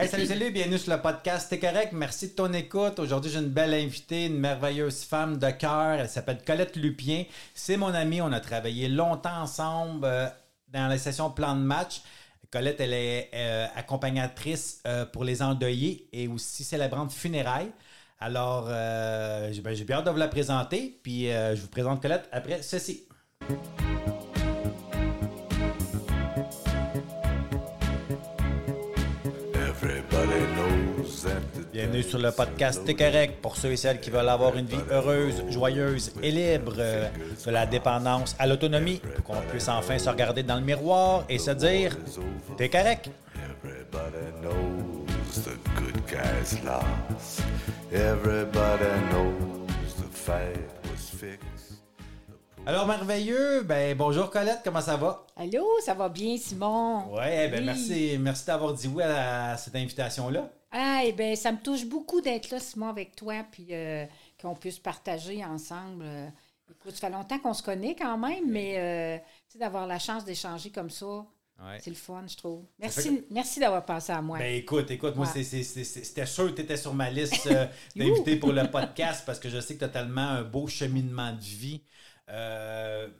Hey, salut, salut, bienvenue sur le podcast T'es correct, merci de ton écoute. Aujourd'hui, j'ai une belle invitée, une merveilleuse femme de cœur. Elle s'appelle Colette Lupien. C'est mon amie, on a travaillé longtemps ensemble euh, dans la session plan de match. Colette, elle est euh, accompagnatrice euh, pour les endeuillés et aussi célébrante funérailles. Alors, j'ai ben, j'ai bien hâte de vous la présenter, puis je vous présente Colette après ceci. Bienvenue sur le podcast T'es correct pour ceux et celles qui veulent avoir une vie heureuse, joyeuse et libre, euh, de la dépendance à l'autonomie, pour qu'on puisse enfin se regarder dans le miroir et se dire T'es correct. Everybody knows the good guys lost. Everybody knows the fight was fixed. Alors, merveilleux, ben bonjour Colette, comment ça va? Allô, ça va bien, Simon? Ouais, ben Oui. merci, merci d'avoir dit oui à, cette invitation-là. Ah, eh ben, ça me touche beaucoup d'être là, Simon, avec toi, puis euh, qu'on puisse partager ensemble. euh. écoute, ça fait longtemps qu'on se connaît quand même, mais euh, tu sais, d'avoir la chance d'échanger comme ça, Ouais. c'est le fun, je trouve. Merci, merci d'avoir pensé à moi. Ben écoute, écoute, moi, Ouais. c'était sûr que tu étais sur ma liste euh, d'invités pour le podcast parce que je sais que tu as tellement un beau cheminement de vie. Euh, tu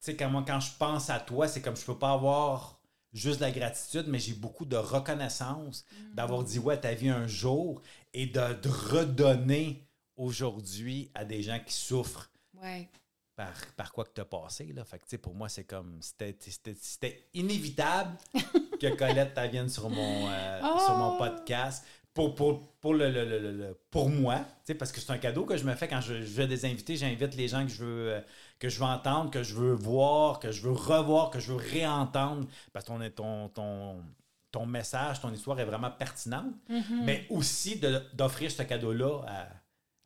sais, quand, moi, quand je pense à toi, c'est comme je peux pas avoir juste de la gratitude, mais j'ai beaucoup de reconnaissance d'avoir dit ouais à ta vie un jour et de, de redonner aujourd'hui à des gens qui souffrent ouais. par, par quoi que tu as passé. Là. Fait que, pour moi, c'est comme. C'était- inévitable que Colette vienne sur mon, euh, Oh! sur mon podcast. Pour, pour, pour, le, le- le- le- pour moi, tu sais, parce que c'est un cadeau que je me fais quand je, je vais des invités. J'invite les gens que je, veux, euh, que je veux entendre, que je veux voir, que je veux revoir, que je veux réentendre. Parce que ton, ton, ton, ton message, ton histoire est vraiment pertinente. Mm-hmm. Mais aussi d'offrir ce cadeau-là à,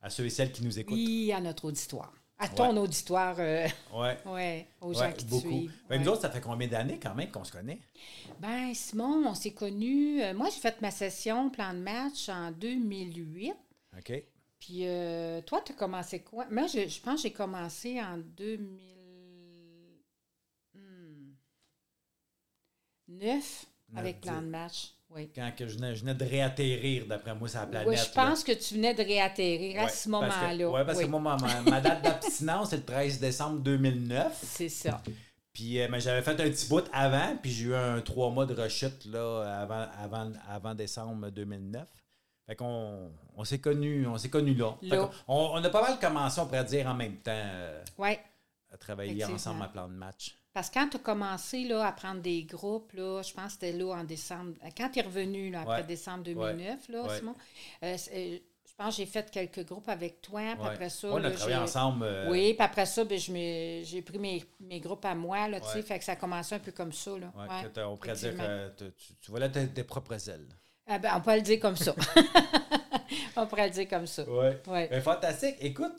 à ceux et celles qui nous écoutent. Oui, à notre auditoire. À ton auditoire, euh, Ouais. ouais, aux Ouais, gens qui te beaucoup. suivent. Ben, Nous autres, ça fait combien d'années quand même qu'on se connaît? Ben, Simon, on s'est connus. euh, moi, j'ai fait ma session plan de match en 2008. OK. Puis euh, toi, tu as commencé quoi? Moi, je, je pense que j'ai commencé en 2009 avec Neuf, plan de match. Oui. Quand que je, venais, je venais de réatterrir, d'après moi, sur la planète. Oui, je pense que tu venais de réatterrir à Ouais, ce moment-là. ouais, parce Oui, que moi, ma, ma- date d'abstinence, c'est le 13 décembre 2009. C'est ça. Puis euh, mais j'avais fait un petit bout avant, puis j'ai eu un trois mois de rechute là, avant, avant, avant décembre 2009. Fait qu'on on s'est connus on s'est connus là. Fait on, on a pas mal commencé, on pourrait dire, en même temps euh, Oui. à travailler ensemble à plan de match. Parce que quand tu as commencé là, à prendre des groupes, là, je pense que c'était là en décembre. Quand tu es revenu là, après Ouais. décembre 2009, là, Ouais. Simon, euh, euh, je pense que j'ai fait quelques groupes avec toi. Puis Ouais. après ça, on a travaillé ensemble. euh, Oui, puis après ça, ben, j'ai pris mes, mes groupes à moi, là, tu sais, fait que ça a commencé un peu comme ça, là. que on pourrait dire que tu, tu, volais tes, tes propres ailes. Ah ben, on peut le dire comme ça. on pourrait le dire comme ça. Ouais. Ouais. Ben, fantastique. Écoute,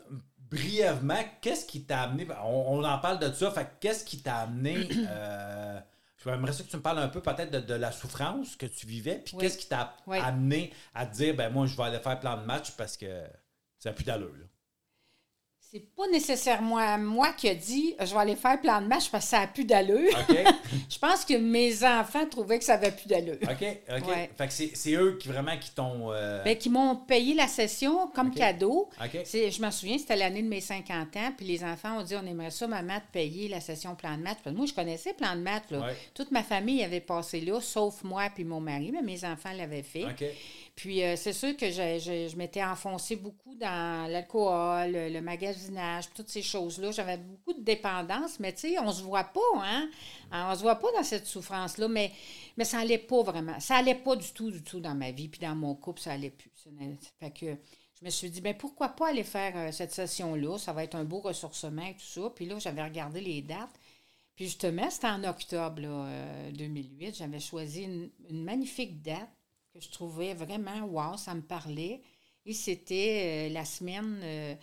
brièvement, qu'est-ce qui t'a amené, ben, on, on en parle de ça, fait que qu'est-ce qui t'a amené, euh, j'aimerais ça que tu me parles un peu peut-être de, de la souffrance que tu vivais, puis Oui. qu'est-ce qui t'a Oui. amené à te dire, ben moi, je vais aller faire plan de match parce que ça n'a plus d'allure. C'est pas nécessairement moi qui a dit je vais aller faire plan de match parce que ça n'a plus d'allure. Je pense que mes enfants trouvaient que ça n'avait plus d'allure. OK? OK? Ouais. Fait que c'est eux qui vraiment qui t'ont... euh, Ben, qui m'ont payé la session comme cadeau. Je me souviens, c'était l'année de mes 50 ans, puis les enfants ont dit on aimerait ça, maman, te payer la session plan de match. Parce que moi, je connaissais plan de match. Là. Ouais. Toute ma famille avait passé là, sauf moi puis mon mari, mais mes enfants l'avaient fait. Puis euh, c'est sûr que je, je- m'étais enfoncée beaucoup dans l'alcool, le, magasinage, toutes ces choses-là. J'avais beaucoup de dépendance, mais tu sais, on se voit pas, hein? Hein, On se voit pas dans cette souffrance-là, mais, mais ça allait pas vraiment. Ça allait pas du tout, du tout dans ma vie, puis dans mon couple, ça allait plus. Fait que je me suis dit, ben pourquoi pas aller faire euh, cette session-là? Ça va être un beau ressourcement et tout ça. Puis là, j'avais regardé les dates. Puis justement, c'était en octobre là, euh, 2008. J'avais choisi une magnifique date que je trouvais vraiment, wow, ça me parlait. Et c'était euh, la semaine euh,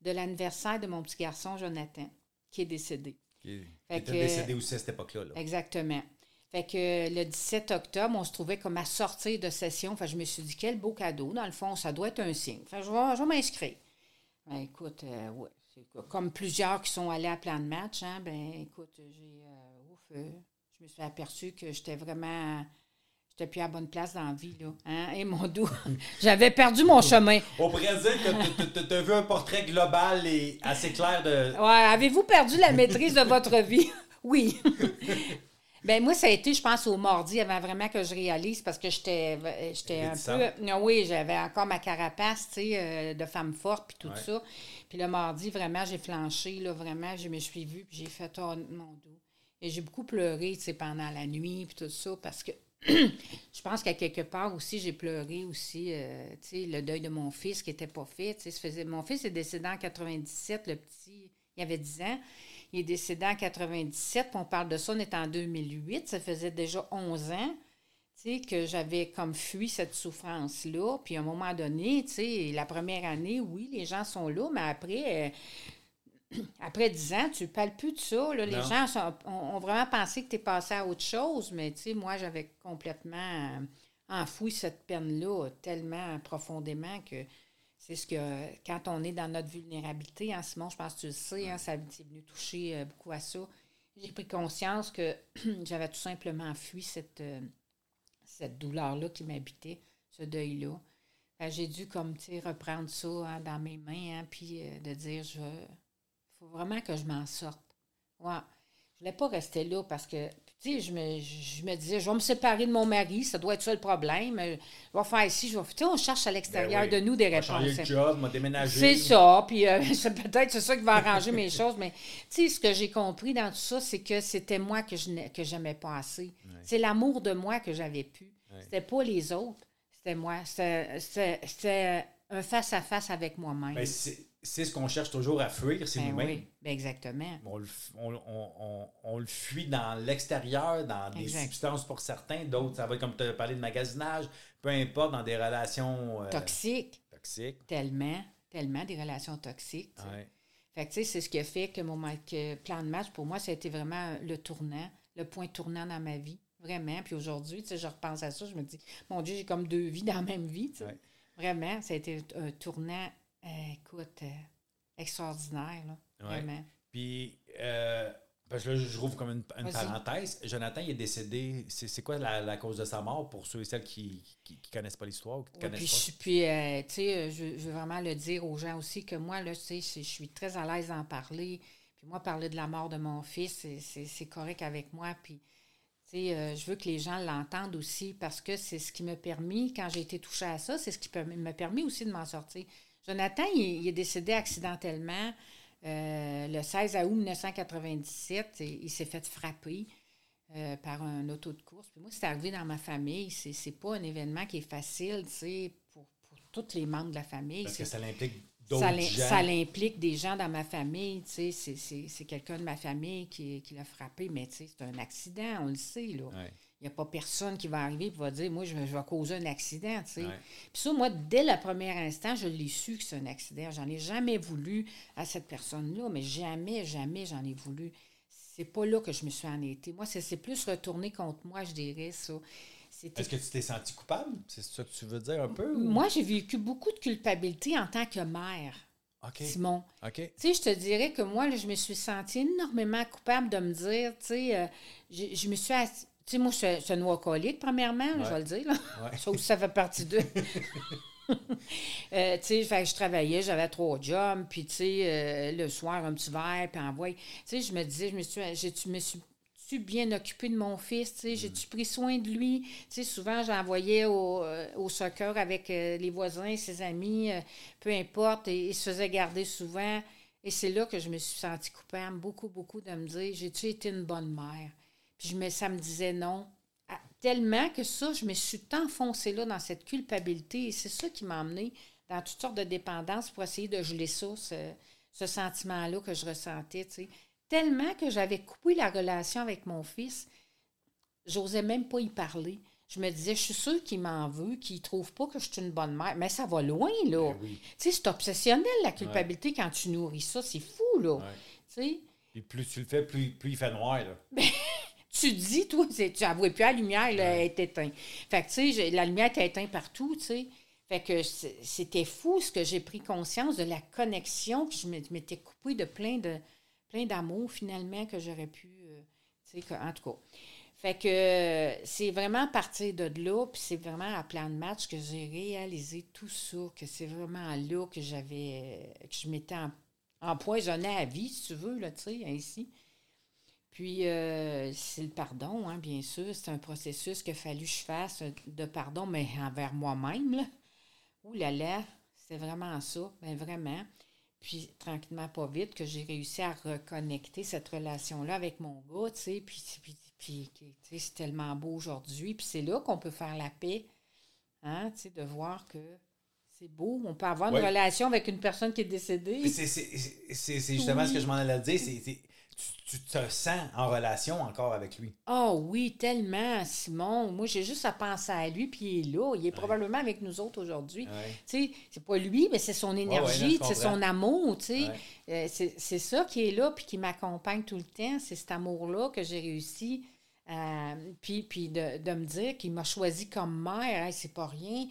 de l'anniversaire de mon petit garçon Jonathan, qui est décédé. Qui était décédé aussi à cette époque-là. là. Exactement. Fait que euh, le 17 octobre, on se trouvait comme à sortir de session. Fait que je me suis dit, quel beau cadeau. Dans le fond, ça doit être un signe. Fait que je vais, je vais m'inscrire. Ben, écoute, euh, ouais, comme plusieurs qui sont allés à plan de match, hein, ben, écoute, j'ai, ouf, je me suis aperçu que j'étais vraiment, j'étais plus à la bonne place dans la vie, là. Hein? Et mon doux, j'avais perdu mon chemin. On pourrait dire que tu as vu un portrait global et assez clair de. Ouais, avez-vous perdu la maîtrise de votre vie? Oui. ben moi, ça a été, je pense, au mardi, avant vraiment que je réalise, parce que j'étais un peu... Non, oui, j'avais encore ma carapace, tu sais, euh, de femme forte, puis tout Ouais. ça. Puis le mardi, vraiment, j'ai flanché, là, vraiment, je me suis vue, puis j'ai fait, oh, mon dos. Et j'ai beaucoup pleuré, tu sais, pendant la nuit, puis tout ça, parce que je pense qu'à quelque part aussi, j'ai pleuré aussi, euh, tu sais, le deuil de mon fils qui n'était pas fait. mon fils est décédé en 97, le petit, il avait 10 ans. Il est décédé en 97, puis on parle de ça, on est en 2008, ça faisait déjà 11 ans, tu sais, que j'avais comme fui cette souffrance-là. Puis à un moment donné, tu sais, la première année, oui, les gens sont là, mais après... euh, après 10 ans, tu parles plus de ça. là. Les gens sont- ont, ont vraiment pensé que tu es passé à autre chose, mais tu sais, moi, j'avais complètement euh, enfoui cette peine-là tellement profondément que c'est ce que, quand on est dans notre vulnérabilité, hein, Simon, je pense que tu le sais, hein, ça c'est venu toucher euh, beaucoup à ça. J'ai pris conscience que j'avais tout simplement fui cette, euh, cette douleur-là qui m'habitait, ce deuil-là. J'ai dû, comme, tu sais, reprendre ça hein, dans mes mains, hein, puis euh, de dire, je faut vraiment que je m'en sorte. Ouais. Je voulais pas rester là parce que, tu sais, je me, je me disais, je vais me séparer de mon mari, ça doit être ça le problème. Je vais faire ici, je vais. Tu sais, on cherche à l'extérieur Ben oui. de nous des On va changer réponses. de job, m'a déménagé. C'est ça, puis euh, c'est peut-être c'est ça qui va arranger mes choses, mais tu sais, ce que j'ai compris dans tout ça, c'est que c'était moi que je que j'aimais pas assez. C'est l'amour de moi que j'avais pu. C'était pas les autres, c'était moi. C'était un face-à-face avec moi-même. Ben, c'est ce qu'on cherche toujours à fuir, c'est Ben nous-mêmes. oui, ben exactement. On, le, f- on, on- on- on le fuit dans l'extérieur, dans des Exact. substances pour certains, d'autres, ça va être comme tu as parlé de magasinage, peu importe, dans des relations euh, Toxique, toxiques. tellement, tellement des relations toxiques. Ouais. Fait que, tu sais, c'est ce qui a fait que mon que plan de match, pour moi, ça a été vraiment le tournant, le point tournant dans ma vie. Vraiment. Puis aujourd'hui, tu sais, je repense à ça, je me dis, mon Dieu, j'ai comme deux vies dans la même vie. tu sais. Ouais. Vraiment, ça a été un tournant, écoute, euh, extraordinaire. Là, Ouais. Vraiment. Puis, euh, parce que là, je rouvre comme une, parenthèse. Jonathan, il est décédé. C'est c'est quoi la, la cause de sa mort pour ceux et celles qui ne connaissent pas l'histoire ou qui connaissent puis, pas? je- puis, euh, tu sais, je, je veux vraiment le dire aux gens aussi que moi, là, tu sais, je je suis très à l'aise d'en parler. Puis moi, parler de la mort de mon fils, c'est- correct avec moi. Puis, tu sais, euh, je veux que les gens l'entendent aussi parce que c'est ce qui m'a permis, quand j'ai été touchée à ça, c'est ce qui m'a permis aussi de m'en sortir. Jonathan, il, il est décédé accidentellement euh, le 16 août 1997. Et il s'est fait frapper. euh, par un auto de course. Puis moi, c'est arrivé dans ma famille. C'est, c'est pas un événement qui est facile, tu sais, pour, pour tous les membres de la famille. Parce que ça l'implique d'autres ça, gens. ça l'implique des gens dans ma famille, tu sais. C'est, c'est, c'est quelqu'un de ma famille qui, qui l'a frappé, mais tu sais, c'est un accident, on le sait, là. Ouais. Il n'y a pas personne qui va arriver et va dire, moi, je vais, je vais causer un accident, tu sais. Ouais. Puis ça, moi, dès le premier instant, je l'ai su que c'est un accident. J'en ai jamais voulu à cette personne-là, mais jamais, jamais j'en ai voulu. C'est pas là que je me suis en été. Moi, c'est, plus retourné contre moi, je dirais, ça. Est-ce que tu t'es senti coupable? C'est ça que tu veux dire un peu? ou- moi, j'ai vécu beaucoup de culpabilité en tant que mère. Simon. OK. Tu sais, je te dirais que moi, là, je me suis sentie énormément coupable de me dire, tu sais, euh, je, je me suis Tu sais, moi, je suis- une alcoolique, premièrement, je vais le dire. Là. Ouais. Ça aussi, ça fait partie d'eux. Euh, tu sais, je travaillais, j'avais trois jobs, puis tu sais, euh, le soir, un petit verre, puis envoie. Tu sais, je me disais, je me suis, je me suis tu bien occupée de mon fils, tu sais, j'ai-tu pris soin de lui? Tu sais, souvent, j'envoyais au, euh, au soccer avec euh, les voisins, ses amis, euh, peu importe, et il se faisait garder souvent. Et c'est là que je me suis sentie coupable, beaucoup, beaucoup, de me dire, j'ai-tu été une bonne mère? Puis je me, ça me disait non. Ah, Tellement que ça, je me suis enfoncée là dans cette culpabilité. Et c'est ça qui m'a emmenée dans toutes sortes de dépendances pour essayer de geler ça, ce, ce sentiment-là que je ressentais. Tellement que j'avais coupé la relation avec mon fils, j'osais même pas y parler. Je me disais, je suis sûre qu'il m'en veut, qu'il trouve pas que je suis une bonne mère. Mais ça va loin, là. Ben oui. Tu sais, c'est obsessionnel, la culpabilité, quand tu nourris ça. C'est fou, là. Ouais. Tu sais? Puis plus tu le fais, plus, plus il fait noir. Là. Tu dis, toi, tu n'avouais plus la lumière, là, elle est éteinte. Fait que, tu sais, la lumière était éteinte partout, tu sais. Fait que c'était fou ce que j'ai pris conscience de la connexion, puis je m'é- m'étais coupée de plein de plein d'amour, finalement, que j'aurais pu, euh, tu sais, en tout cas. Fait que euh, c'est vraiment à partir de là, puis c'est vraiment à plan de match que j'ai réalisé tout ça, que c'est vraiment là que j'avais, que je m'étais em- empoisonnée à vie, si tu veux, là, tu sais, ainsi. Puis, euh, c'est le pardon, hein, bien sûr. C'est un processus qu'il a fallu que je fasse euh, de pardon, mais envers moi-même. Ouh là là, c'est vraiment ça, ben vraiment. Puis, tranquillement, pas vite, que j'ai réussi à reconnecter cette relation-là avec mon gars, tu sais. Puis, puis, puis, tu sais, c'est tellement beau aujourd'hui. Puis, c'est là qu'on peut faire la paix, hein, tu sais, de voir que c'est beau. On peut avoir une Ouais. relation avec une personne qui est décédée. C'est- justement Oui. ce que je m'en allais dire. c'est- tu, te sens en relation encore avec lui. Oh oui, tellement, Simon. Moi, j'ai juste à penser à lui, puis il est là. Il est probablement avec nous autres aujourd'hui. Ouais. Tu sais, c'est pas lui, mais c'est son énergie, c'est son amour, tu sais. Ouais. Euh, c'est ça qui est là, puis qui m'accompagne tout le temps. C'est cet amour-là que j'ai réussi. à- puis puis de, de me dire qu'il m'a choisi comme mère, Hey, c'est pas rien.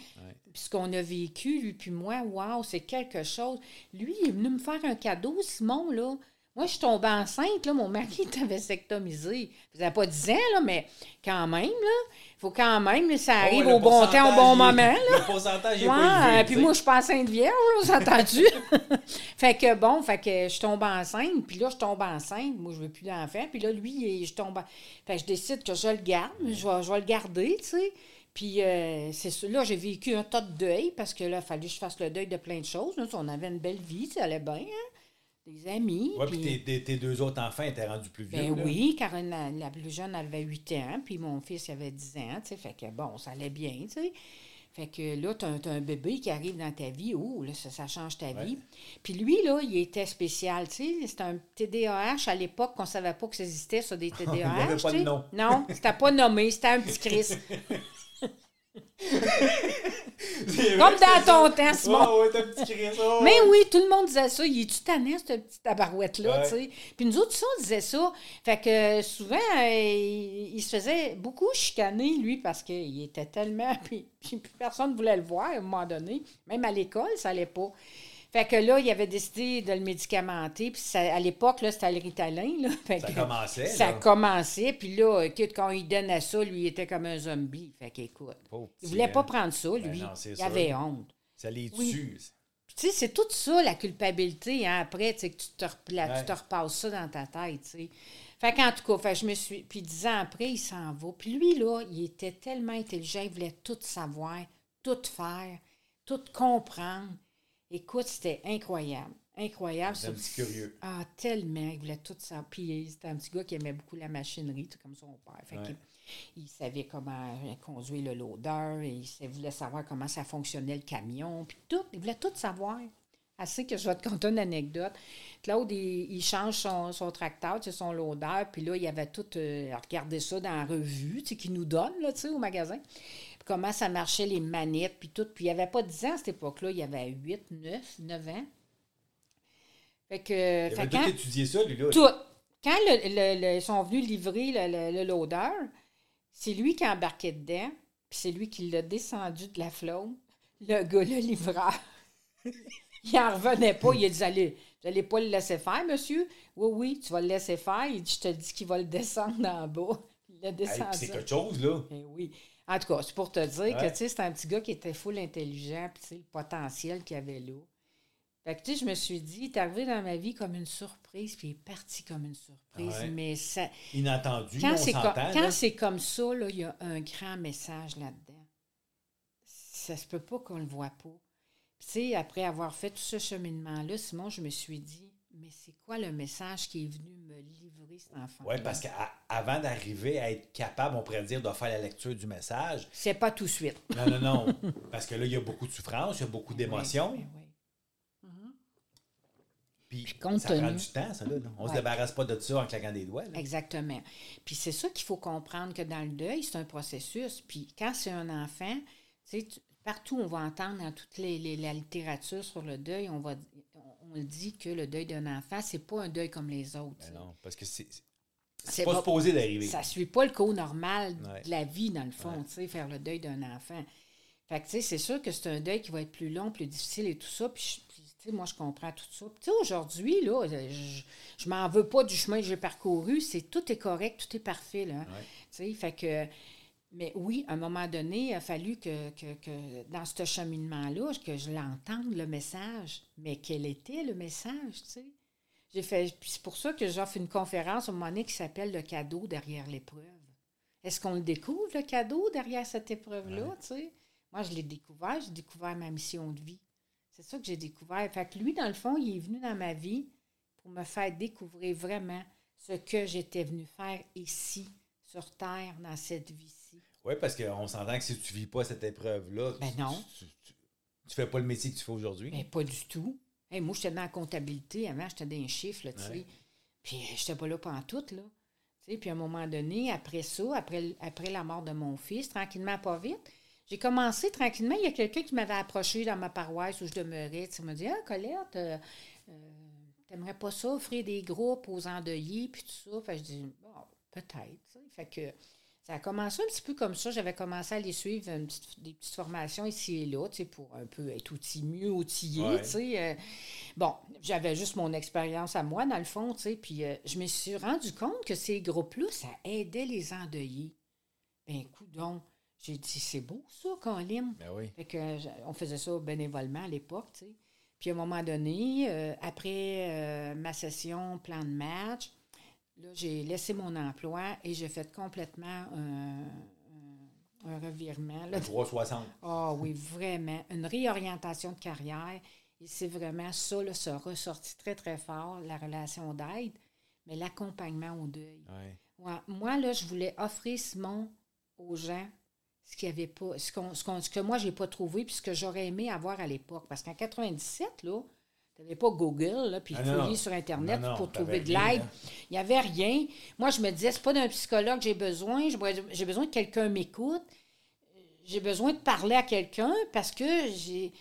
Puis ce qu'on a vécu, lui puis moi, waouh, c'est quelque chose. Lui, il est venu me faire un cadeau, Simon, là. Moi, je suis tombée enceinte, là, mon mari était vasectomisé. Ça faisait pas 10 ans, là, mais quand même, là, il faut quand même que ça arrive Oh, le au bon temps, au bon il- moment, là. Le pourcentage est Ouais, pas élevé. puis moi, je suis pas enceinte vierge, là, vous entendu? fait que bon, fait que je tombe enceinte, puis là, je tombe enceinte. Moi, je veux plus d'enfant. Puis là, lui, il- je tombe. en- Fait que je décide que je le garde. Je vais, je vais le garder, tu sais. Puis euh, c'est. Là, j'ai vécu un tas de deuil parce que là, il fallait que je fasse le deuil de plein de choses. Là. On avait une belle vie, ça allait bien, hein? Des amis. Ouais, puis- puis tes, deux autres enfants étaient rendus plus vieux. ben là. oui, Caroline, la, la plus jeune, elle avait 8 ans, puis mon fils, il avait 10 ans, tu sais, fait que bon, ça allait bien, tu sais. Fait que là, t'as un, t'as un bébé qui arrive dans ta vie, ouh, là, ça, ça change ta vie. Puis lui, là, il était spécial, tu sais, c'était un TDAH à l'époque qu'on savait pas que ça existait, ça, des TDAH, Il avait pas tu de nom. Non, c'était pas nommé, c'était un petit Chris. Comme dans ton temps. Simon. Ouais, petit oh, Mais oui, tout le monde disait ça. Il est-tu tannant, ce petit tabarouette-là, Ouais. tu sais? Puis nous autres, ça, on disait ça. Fait que souvent, euh, il, il se faisait beaucoup chicaner, lui, parce qu'il était tellement... Puis, puis personne ne voulait le voir, à un moment donné. Même à l'école, ça allait pas. Fait que là, il avait décidé de le médicamenter. Puis ça- à l'époque, là, c'était le Ritalin, là. Fait Ça que- commençait, Ça là. commençait. Puis là, écoute, quand il donnait ça, lui, il était comme un zombie. Fait qu'écoute, il voulait pas prendre ça, lui. Ben non, c'est il sûr. avait honte. Ça les tue. Tu sais, c'est tout ça, la culpabilité, hein, après, tu sais, que tu te, repla- Ouais. tu te repasses ça dans ta tête, tu sais. Fait qu'en tout cas, fait, je me suis... Puis dix ans après, il s'en va. Puis lui, là, il était tellement intelligent, il voulait tout savoir, tout faire, tout comprendre. Écoute, c'était incroyable. Incroyable. C'est un ça. petit curieux. Ah, tellement, il voulait tout savoir. Puis c'était un petit gars qui aimait beaucoup la machinerie, tout comme son père. Fait Ouais. qu'il- il savait comment conduire le loader, et il voulait savoir comment ça fonctionnait le camion, puis tout. Il voulait tout savoir. Assez que je vais te conter une anecdote. Claude, il, il change son, son tracteur, tu sais, son loader, puis là, il avait tout euh, regardé ça dans la revue, tu sais, qu'il nous donne, là, tu sais, au magasin. Comment ça marchait, les manettes, puis tout. Puis il n'y avait pas 10 ans à cette époque-là, il y avait 8, 9, 9 ans. Fait que... Il fait quand- tout étudié ça, lui, là. tout. Quand le- le- le- ils sont venus livrer le, loader, c'est lui qui a embarqué dedans, puis c'est lui qui l'a descendu de la flotte. Le gars, le livreur, il n'en revenait pas. Il a dit Allez, vous n'allez pas le laisser faire, monsieur Oui, oui, tu vas le laisser faire. Il dit Je te dis qu'il va le descendre en bas. Il l'a Hey, descendu. c'est quelque chose, là. Eh oui. En tout cas, c'est pour te dire Ouais. que tu sais, c'est un petit gars qui était full intelligent, puis tu sais, le potentiel qu'il avait là. Fait que tu sais, je me suis dit, il est arrivé dans ma vie comme une surprise, puis il est parti comme une surprise. Ouais. Mais ça, Inattendu, quand c'est quand c'est comme ça, là, il y a un grand message là-dedans. Ça se peut pas qu'on le voit pas. Puis, tu sais, après avoir fait tout ce cheminement-là, Simon, je me suis dit, mais c'est quoi le message qui est venu me livrer cet enfant? Oui, parce qu'avant d'arriver à être capable, on pourrait dire, de faire la lecture du message. C'est pas tout de suite. Non, non, non. parce que là, il y a beaucoup de souffrance, il y a beaucoup d'émotions. Oui, oui, oui. Puis, compte ça prend du temps, ça. Là, là. On se Ouais. débarrasse pas de ça en claquant des doigts. là. Exactement. Puis c'est ça qu'il faut comprendre que dans le deuil, c'est un processus. Puis quand c'est un enfant, tu sais, partout on va entendre dans toute les, les- la littérature sur le deuil, on va on, dit que le deuil d'un enfant, c'est pas un deuil comme les autres. Mais non, parce que c'est C'est pas pas- supposé d'arriver. Ça suit pas le cours normal Ouais. de la vie, dans le fond, tu sais, faire le deuil d'un enfant. Fait que, tu sais, c'est sûr que c'est un deuil qui va être plus long, plus difficile et tout ça. Puis, tu sais, moi, je comprends tout ça. Tu sais, aujourd'hui, là, je, je m'en veux pas du chemin que j'ai parcouru. C'est, tout est correct, tout est parfait, là. Tu sais, fait que... Mais oui, à un moment donné, il a fallu que, que, que dans ce cheminement-là, que je l'entende, le message. Mais quel était le message, tu sais? J'ai fait... puis C'est pour ça que j'offre une conférence au moment donné qui s'appelle « Le cadeau derrière l'épreuve ». Est-ce qu'on le découvre, le cadeau, derrière cette épreuve-là, tu sais? Moi, je l'ai découvert, j'ai découvert ma mission de vie. C'est ça que j'ai découvert. Fait que lui, dans le fond, il est venu dans ma vie pour me faire découvrir vraiment ce que j'étais venu faire ici, sur Terre, dans cette vie-ci. Oui, parce qu'on s'entend que si tu vis pas cette épreuve-là, Ben tu- non. Tu, tu, tu fais pas le métier que tu fais aujourd'hui. Mais pas du tout. Hey, moi, j'étais dans la comptabilité. Avant, j'étais dans les chiffres, tu sais. Ouais. Puis, euh, j'étais pas là pendant tout, là. Puis, à un moment donné, après ça, après, après la mort de mon fils, tranquillement, pas vite, j'ai commencé tranquillement. Il y a quelqu'un qui m'avait approché dans ma paroisse où je demeurais. Il m'a dit Ah, Colette, euh, euh, t'aimerais pas ça, offrir des groupes aux endeuillés, puis tout ça. Fait que je dis Bon, peut-être. Fait que ça a commencé un petit peu comme ça. J'avais commencé à les suivre une petite- des petites formations ici et là, tu sais, pour un peu être outil, mieux outillé, Ouais. tu sais. euh, bon, j'avais juste mon expérience à moi, dans le fond, tu sais, puis euh, je me suis rendu compte que ces groupes-là, ça aidait les endeuillés. Ben, donc, j'ai dit, c'est beau ça, Colin. Ben oui. Fait que on faisait ça bénévolement à l'époque, tu sais. Puis à un moment donné, euh, après euh, ma session plan de match, là, j'ai laissé mon emploi et j'ai fait complètement un, un- revirement. là. 360. Ah oui, vraiment. Une réorientation de carrière. Et c'est vraiment ça, là, ça a ressorti très, très fort, la relation d'aide, mais l'accompagnement au deuil. Ouais. Ouais, moi, là, je voulais offrir, Simon, aux gens ce qu'il y avait pas, ce, qu'on- ce, qu'on- ce que moi, j'ai pas trouvé, puis ce que j'aurais aimé avoir à l'époque. Parce qu'en 97, là, tu n'avais pas Google, là, puis Ah, fouiller sur Internet Non, non, pour trouver de l'aide. hein. Il n'y avait rien. Moi, je me disais, c'est pas d'un psychologue que j'ai besoin. J'ai besoin que quelqu'un m'écoute. J'ai besoin de parler à quelqu'un parce que j'ai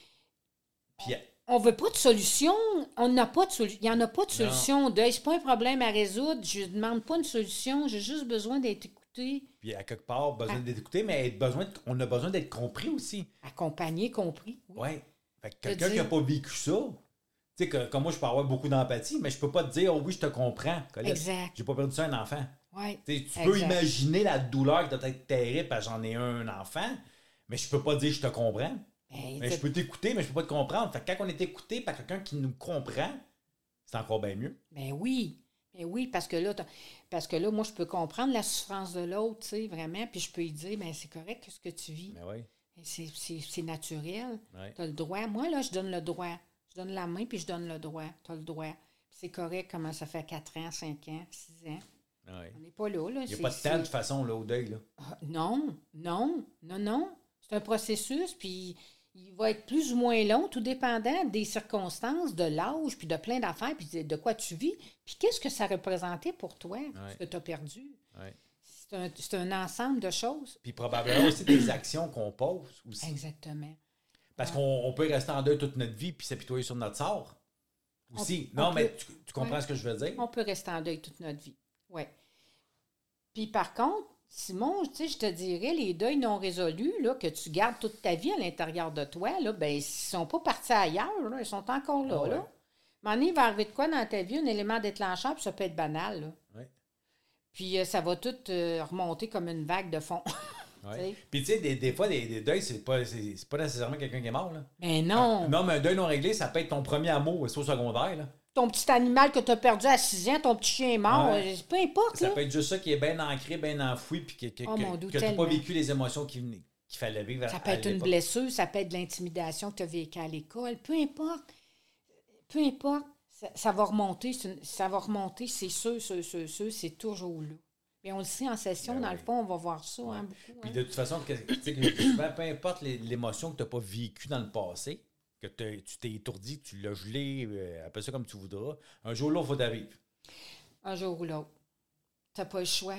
on veut pas de solution. On n'a pas de solution. Il n'y en a pas de solution deuil. C'est pas un problème à résoudre. Je ne demande pas une solution. J'ai juste besoin d'être écouté, puis à quelque part, besoin Ah. d'être écouté, mais être besoin de- on a besoin d'être compris aussi. accompagné, compris. Oui. Oui. Fait que Te quelqu'un qui n'a pas vécu ça, tu sais, que, comme moi, je peux avoir beaucoup d'empathie, mais je peux pas te dire, oh oui, je te comprends. Colette. Exact. J'ai pas perdu ça un enfant. Ouais. Tu peux imaginer la douleur qui doit être terrible parce que j'en ai un, enfant, mais je peux pas dire je te comprends. Ben, Mais je peux t'écouter, mais je peux pas te comprendre. Fait que quand on est écouté par quelqu'un qui nous comprend, c'est encore bien mieux. Ben oui. Ben oui, parce que là, parce que là, moi, je peux comprendre la souffrance de l'autre, tu sais, vraiment, puis je peux lui dire, ben c'est correct ce que tu vis. Mais oui. C'est- naturel. Ouais. Tu as le droit. Moi, là, je donne le droit. Je donne la main, puis je donne le droit. Tu as le droit. C'est correct comment ça fait 4 ans, 5 ans, 6 ans. Ouais. On n'est pas là. là. Il n'y a pas de temps, de toute façon, là, au deuil. Là. Ah, Non, non, non, non. C'est un processus, puis il va être plus ou moins long, tout dépendant des circonstances, de l'âge, puis de plein d'affaires, puis de- quoi tu vis. Puis qu'est-ce que ça représentait pour toi, ce que tu as perdu. Ouais. C'est un, un ensemble de choses. Puis probablement aussi des actions qu'on pose aussi. Exactement. Parce qu'on on peut rester en deuil toute notre vie puis s'apitoyer sur notre sort. Aussi. On- non, on mais peut- tu, tu comprends Ouais. ce que je veux dire? On peut rester en deuil toute notre vie. Oui. Puis par contre, Simon, tu sais, je te dirais, les deuils non résolus, là, que tu gardes toute ta vie à l'intérieur de toi, là, ben, ils sont pas partis ailleurs, là, ils sont encore là. Ah ouais. là. Il va arriver de quoi dans ta vie, un élément déclencheur, puis ça peut être banal. là. Puis euh, ça va tout euh, remonter comme une vague de fond. Ouais. Tu. Puis tu sais, des, des fois, des, des deuils, c'est pas, c'est, pas nécessairement quelqu'un qui est mort. Là. Mais non! Non, mais un deuil non réglé, ça peut être ton premier amour, c'est au secondaire. Là. Ton petit animal que tu as perdu à 6 ans, ton petit chien est mort, Ouais. euh, peu importe. Ça là. peut être juste ça qui est bien ancré, bien enfoui, puis que, que, Oh, que- que t'as pas vécu les émotions qu'il qu'il fallait vivre. Ça peut être une blessure, ça peut être de l'intimidation que tu as vécue à l'école, peu importe. Peu importe, ça, ça va remonter, une- ça va remonter, c'est sûr, sûr, sûr, sûr, c'est toujours là. Mais on le sait en session, Ben dans oui. le fond, on va voir ça hein, beaucoup. Puis hein. de toute façon, que, peu importe l'émotion que tu n'as pas vécue dans le passé, que tu t'es étourdi, que tu l'as gelé, euh, appelle ça comme tu voudras, un jour là, il faut t'arriver. Un jour ou l'autre. Tu n'as pas le choix.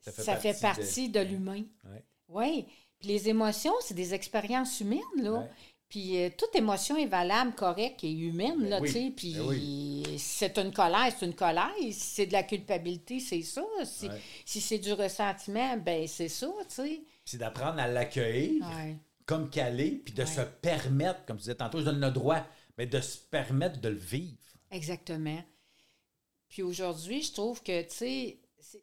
Ça Ça fait fait, partie de- de, l'humain. Ouais. Oui. Puis les émotions, c'est des expériences humaines, là. Ouais. Puis euh, toute émotion est valable, correcte et humaine, Ben là, oui, tu sais. Puis ben oui. c'est une colère, c'est une colère. Si c'est de la culpabilité, c'est ça. Si, Ouais. si c'est du ressentiment, ben c'est ça, tu sais. C'est d'apprendre à l'accueillir Ouais. comme qu'elle est, puis de Ouais. se permettre, comme tu disais tantôt, je donne le droit. Mais de se permettre de le vivre. Exactement. Puis aujourd'hui, je trouve que, tu sais,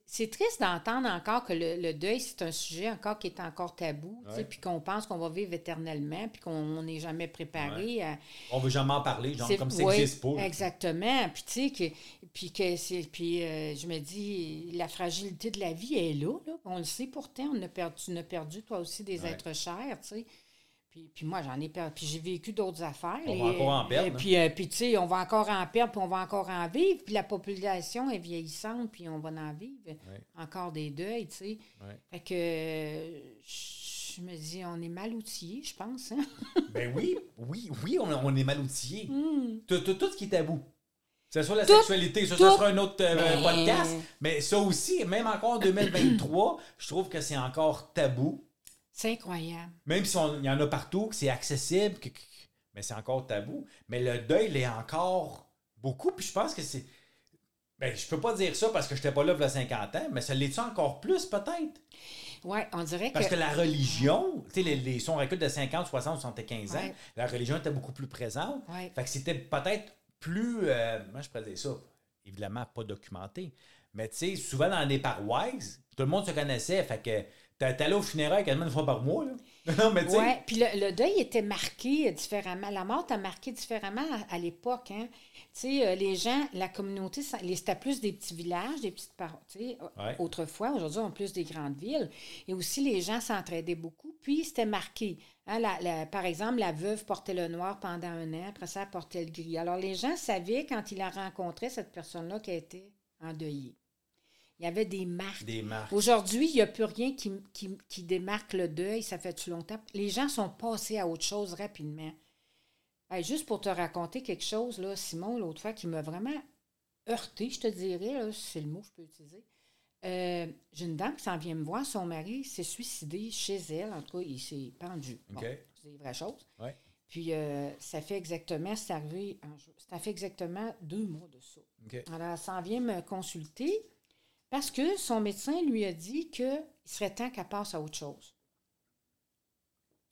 c'est- triste d'entendre encore que le, le deuil, c'est un sujet encore qui est encore tabou, Ouais. puis qu'on pense qu'on va vivre éternellement, puis qu'on n'est jamais préparé à, On veut jamais en parler, genre comme ça n'existe pas. Exactement. Puis tu sais que puis que puis euh, je me dis la fragilité de la vie est là, là. On le sait pourtant, on a perdu, tu en as perdu toi aussi des Ouais. êtres chers, tu sais. Puis, puis moi, j'en ai perdu. Puis j'ai vécu d'autres affaires. On Et- va encore en perdre, et hein. puis, euh, puis tu sais, on va encore en perdre, puis on va encore en vivre. Puis la population est vieillissante, puis on va en vivre encore des deuils, tu sais. Fait que je me dis, on est mal outillés, je pense. Hein? Ben oui, oui, oui, on, on est mal outillés. Tout, tout, tout ce qui est tabou. Que ce soit la Hmm. Tout, sexualité, ça, ça sera un autre euh, Mais- podcast. Mais ça aussi, même encore en 2023, je trouve que c'est encore tabou. C'est incroyable. Même si on- il y en a partout, que c'est accessible, que- que- mais c'est encore tabou. Mais le deuil l'est encore beaucoup. Puis je pense que c'est. Ben, je peux pas dire ça parce que je n'étais pas là il y a 50 ans, mais ça l'est-tu encore plus peut-être? Oui, on dirait que. Parce que la religion, tu sais, les, les, si on recule de 50, 60, 75 ans, Ouais. la religion était beaucoup plus présente. Ouais. Fait que c'était peut-être plus. euh, moi, je pourrais dire ça? Évidemment, pas documenté. Mais tu sais, souvent dans les paroisses, tout le monde se connaissait. Fait que t'allais au funérail quasiment une fois par mois. Là. non, mais tu sais. Oui, puis le, le deuil était marqué différemment. La mort a marqué différemment à, à l'époque. Hein. Tu sais, euh, les gens, la communauté, c'était plus des petits villages, des petites sais, Ouais. Autrefois, aujourd'hui, on a plus des grandes villes. Et aussi, les gens s'entraidaient beaucoup. Puis, c'était marqué. Hein, la- la- par exemple, la veuve portait le noir pendant un an. Après ça, elle portait le gris. Alors, les gens savaient, quand ils la rencontraient, cette personne-là, qu'elle était endeuillée. Il y avait des marques. Des marques. Aujourd'hui, il n'y a plus rien qui, qui- qui démarque le deuil. Ça fait tout longtemps. Les gens sont passés à autre chose rapidement. Hey, juste pour te raconter quelque chose, là, Simon, l'autre fois, qui m'a vraiment heurté, je te dirais, c'est le mot que je peux utiliser. Euh, J'ai une dame qui s'en vient me voir. Son mari s'est suicidé chez elle. En tout cas, il s'est pendu. Bon, c'est des vraies choses. Ouais. Puis, euh, ça fait exactement, c'est arrivé, en ça fait exactement deux mois de ça. Alors, elle s'en vient me consulter parce que son médecin lui a dit qu'il serait temps qu'elle passe à autre chose.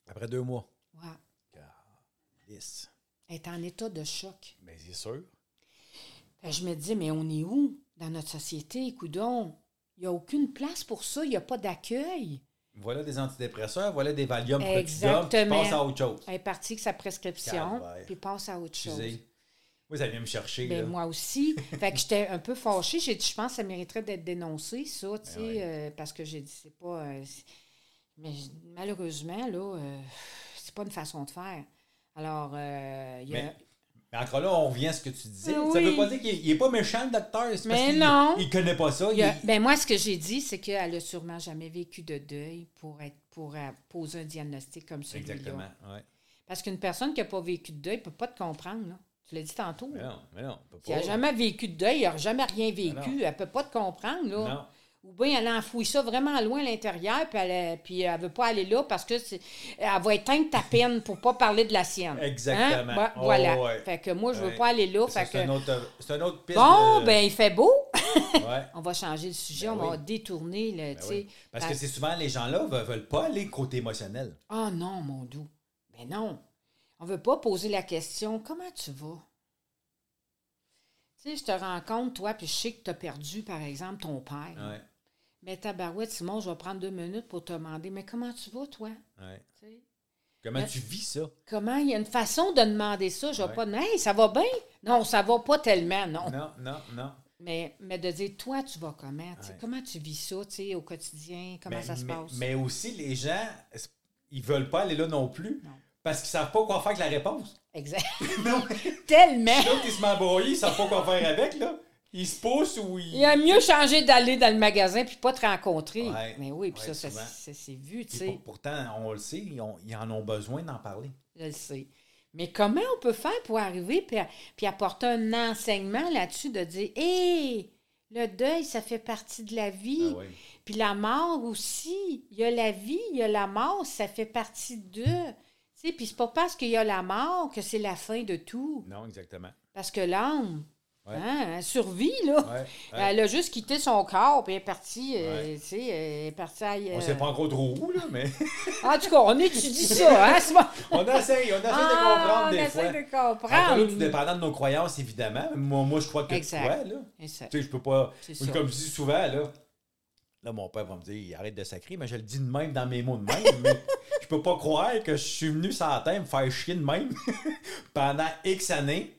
Après deux mois. Ouais. Yes. Elle est en état de choc. Ben, c'est sûr. Que je me dis, mais on est où dans notre société? Coudon, il n'y a aucune place pour ça, il n'y a pas d'accueil. Voilà des antidépresseurs, voilà des Valium, Exactement. Passes à autre chose. Elle est partie avec sa prescription, Calvaire. puis passe à autre chose. Excusez. Oui, ça vient me chercher. Ben, là. moi aussi. fait que j'étais un peu fâchée. J'ai dit, je pense que ça mériterait d'être dénoncé, ça, tu sais, Ben ouais. euh, parce que j'ai dit, c'est pas. euh, mais malheureusement, là, euh, c'est pas une façon de faire. Alors, il y a. Mais, mais encore là, on revient à ce que tu disais. Ah Ça oui. veut pas dire qu'il n'est pas méchant, le docteur. parce Mais non. Il connaît pas ça. il a- il- ben moi, ce que j'ai dit, c'est qu'elle a sûrement jamais vécu de deuil pour, être, pour poser un diagnostic comme celui-là. Exactement. Ouais. Parce qu'une personne qui n'a pas vécu de deuil ne peut pas te comprendre. Là. Tu l'as dit tantôt. Mais non, mais non. on peut Si elle n'a jamais vécu de deuil, elle n'a jamais rien vécu, elle ne peut pas te comprendre. Là. Non. Ou bien elle enfouit ça vraiment loin à l'intérieur, puis elle ne veut pas aller là parce que c'est- elle va éteindre ta peine pour pas parler de la sienne. Exactement. Hein? Ouais, Oh, voilà. ouais. Fait que moi, je veux Ouais. pas aller là. Fait C'est que... un autre, c'est un autre piste. Bon, de- ben il fait beau. Ouais. On va changer le sujet, Ben on va détourner le. Ben oui. Parce que c'est souvent les gens-là ne veulent pas aller côté émotionnel. Ah non, mon doux. Ben non. On veut pas poser la question comment tu vas? Tu sais, je te rencontre, toi, puis je sais que tu as perdu, par exemple, ton père. Ouais. Mais tabarouette, Simon, je vais prendre deux minutes pour te demander, mais comment tu vas, toi? Ouais. Tu sais? Comment Mais- tu vis ça? Comment? Il y a une façon de demander ça. Je vais Ouais. pas demander, hey, ça va bien? Non, ça va pas tellement, non. Non, non, non. Mais, mais de dire, toi, tu vas comment? Ouais. Comment tu vis ça, au quotidien? Comment mais, ça se mais- passe? Mais aussi, les gens, ils veulent pas aller là non plus Non. Parce qu'ils savent pas quoi faire avec la réponse. Exact. non. Tellement! L'autre, ils se broyer, ils savent pas quoi faire avec, là. Ils se poussent ou ils. Il a mieux changé d'aller dans le magasin puis pas te rencontrer. Ouais. Mais oui, puis Ouais, ça, c'est vu, tu sais. pour- pourtant, on le sait, ils, ont- ils en ont besoin d'en parler. Je le sais. Mais comment on peut faire pour arriver puis, puis apporter un enseignement là-dessus de dire Hé, le deuil, ça fait partie de la vie. Ah oui. Puis la mort aussi. Il y a la vie, il y a la mort, ça fait partie d'eux. Tu sais, puis c'est pas parce qu'il y a la mort que c'est la fin de tout. Non, exactement. Parce que l'âme, Ouais. Hein, elle survit, là. Ouais. Elle a juste quitté son corps, puis elle est partie, euh, tu sais, elle est partie ailleurs. On sait pas encore trop où, là, mais En tout cas, on étudie ça, hein, on essaye, on essaye de Ah, comprendre on des fois. de Encore comprendre. là, tout dépendant de nos croyances, évidemment. Moi, moi je crois que Exact. toi, là. C'est ça. Tu sais, je peux pas. Comme je dis souvent, là. Là, mon père va me dire, arrête de sacrer, mais je le dis de même dans mes mots de même. mais je peux pas croire que je suis venu la terre me faire chier de même pendant X années,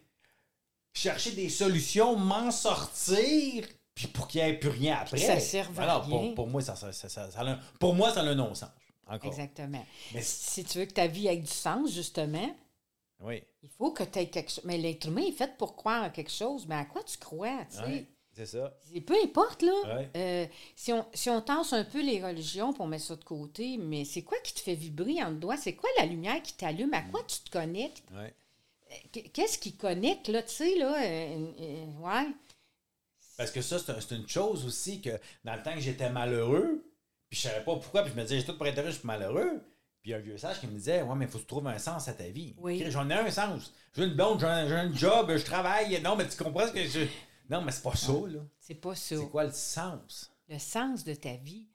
chercher des solutions, m'en sortir, puis pour qu'il n'y ait plus rien après. ça serve à Alors, rien. Pour, pour moi, ça, a un- pour moi, ça a un non-sens. Encore. Exactement. Mais- si tu veux que ta vie ait du sens, justement, Oui. il faut que tu aies quelque chose. Mais l'être humain est fait pour croire en quelque chose. Mais à quoi tu crois, tu sais? C'est ça. C'est- Peu importe, là. Ouais. Euh, si, on, si on tasse un peu les religions, puis on met ça de côté, mais c'est quoi qui te fait vibrer en dedans? C'est quoi la lumière qui t'allume? À quoi tu te connectes? Ouais. Qu- Qu'est-ce qui connecte, là, tu sais, là? euh, euh, ouais. Parce que ça, c'est un- c'est une chose aussi que dans le temps que j'étais malheureux, puis je savais pas pourquoi, puis je me disais, j'ai tout pour être heureux, je suis malheureux. Puis un vieux sage qui me disait, ouais, mais il faut que tu trouves un sens à ta vie. Oui. J'en ai un sens. J'ai une blonde, j'ai un, j'ai un job, je travaille. Non, mais tu comprends ce que je. Non, mais c'est pas ça, là. C'est pas ça. C'est quoi le sens? Le sens de ta vie.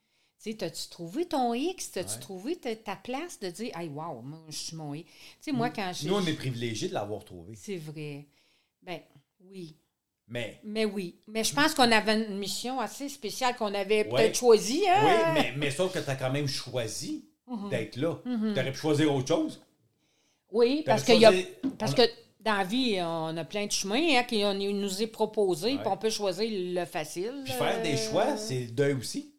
Tu sais, t'as-tu trouvé ton X? T'as-tu Ouais. trouvé ta, ta place de dire, hey, wow, moi, je suis mon X? Tu sais, moi, quand j'ai. Nous, on est privilégiés de l'avoir trouvé. C'est vrai. Ben, oui. Mais. Mais oui. Mais je pense qu'on avait une mission assez spéciale qu'on avait Ouais. peut-être choisie, hein? Oui, mais, mais sauf que tu as quand même choisi Mhm. d'être là. Tu aurais pu choisir autre chose. Oui, parce, qu'il y a, parce que dans la vie, on a plein de chemins hein, qui on- nous est proposé, Ouais. puis on peut choisir le facile. Puis faire des euh, choix, c'est le deuil aussi.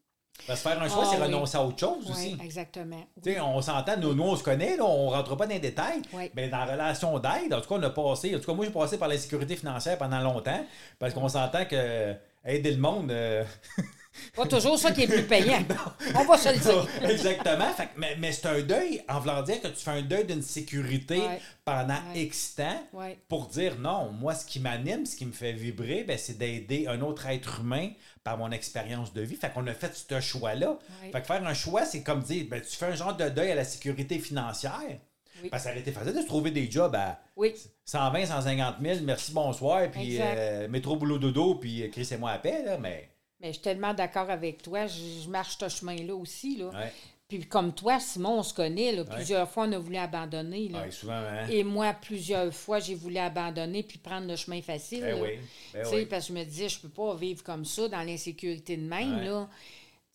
Parce que faire un choix, Ah c'est oui. renoncer à autre chose Oui, aussi. exactement. On s'entend, nous, nous, on se connaît, là, on rentre pas dans les détails. Oui. Mais dans la relation d'aide, en tout cas, on a passé, en tout cas, moi, j'ai passé par la sécurité financière pendant longtemps, parce qu'on s'entend que aider le monde. euh, Pas toujours ça qui est plus payant. on va se le dire. Exactement. Fait que- mais mais c'est un deuil, en voulant dire que tu fais un deuil d'une sécurité Ouais. pendant Ouais. X temps Ouais. pour dire non, moi, ce qui m'anime, ce qui me fait vibrer, ben, c'est d'aider un autre être humain par mon expérience de vie. Fait qu'on a fait ce choix-là. Fait que faire un choix, c'est comme dire, ben, tu fais un genre de deuil à la sécurité financière. Oui. Parce que ça aurait été facile de se trouver des jobs à Oui. 120, 150 000, merci, bonsoir, puis euh, métro, boulot, dodo, puis euh, Chris et moi à paix, là, mais... Mais je suis tellement d'accord avec toi. Je, je marche ce chemin-là aussi. Là. Ouais, Puis comme toi, Simon, on se connaît. Là. Plusieurs fois, on a voulu abandonner. Là. ouais, souvent, hein? Et moi, plusieurs fois, j'ai voulu abandonner puis prendre le chemin facile. Ben oui, ben oui. Parce que je me disais, je peux pas vivre comme ça, dans l'insécurité de même. Là.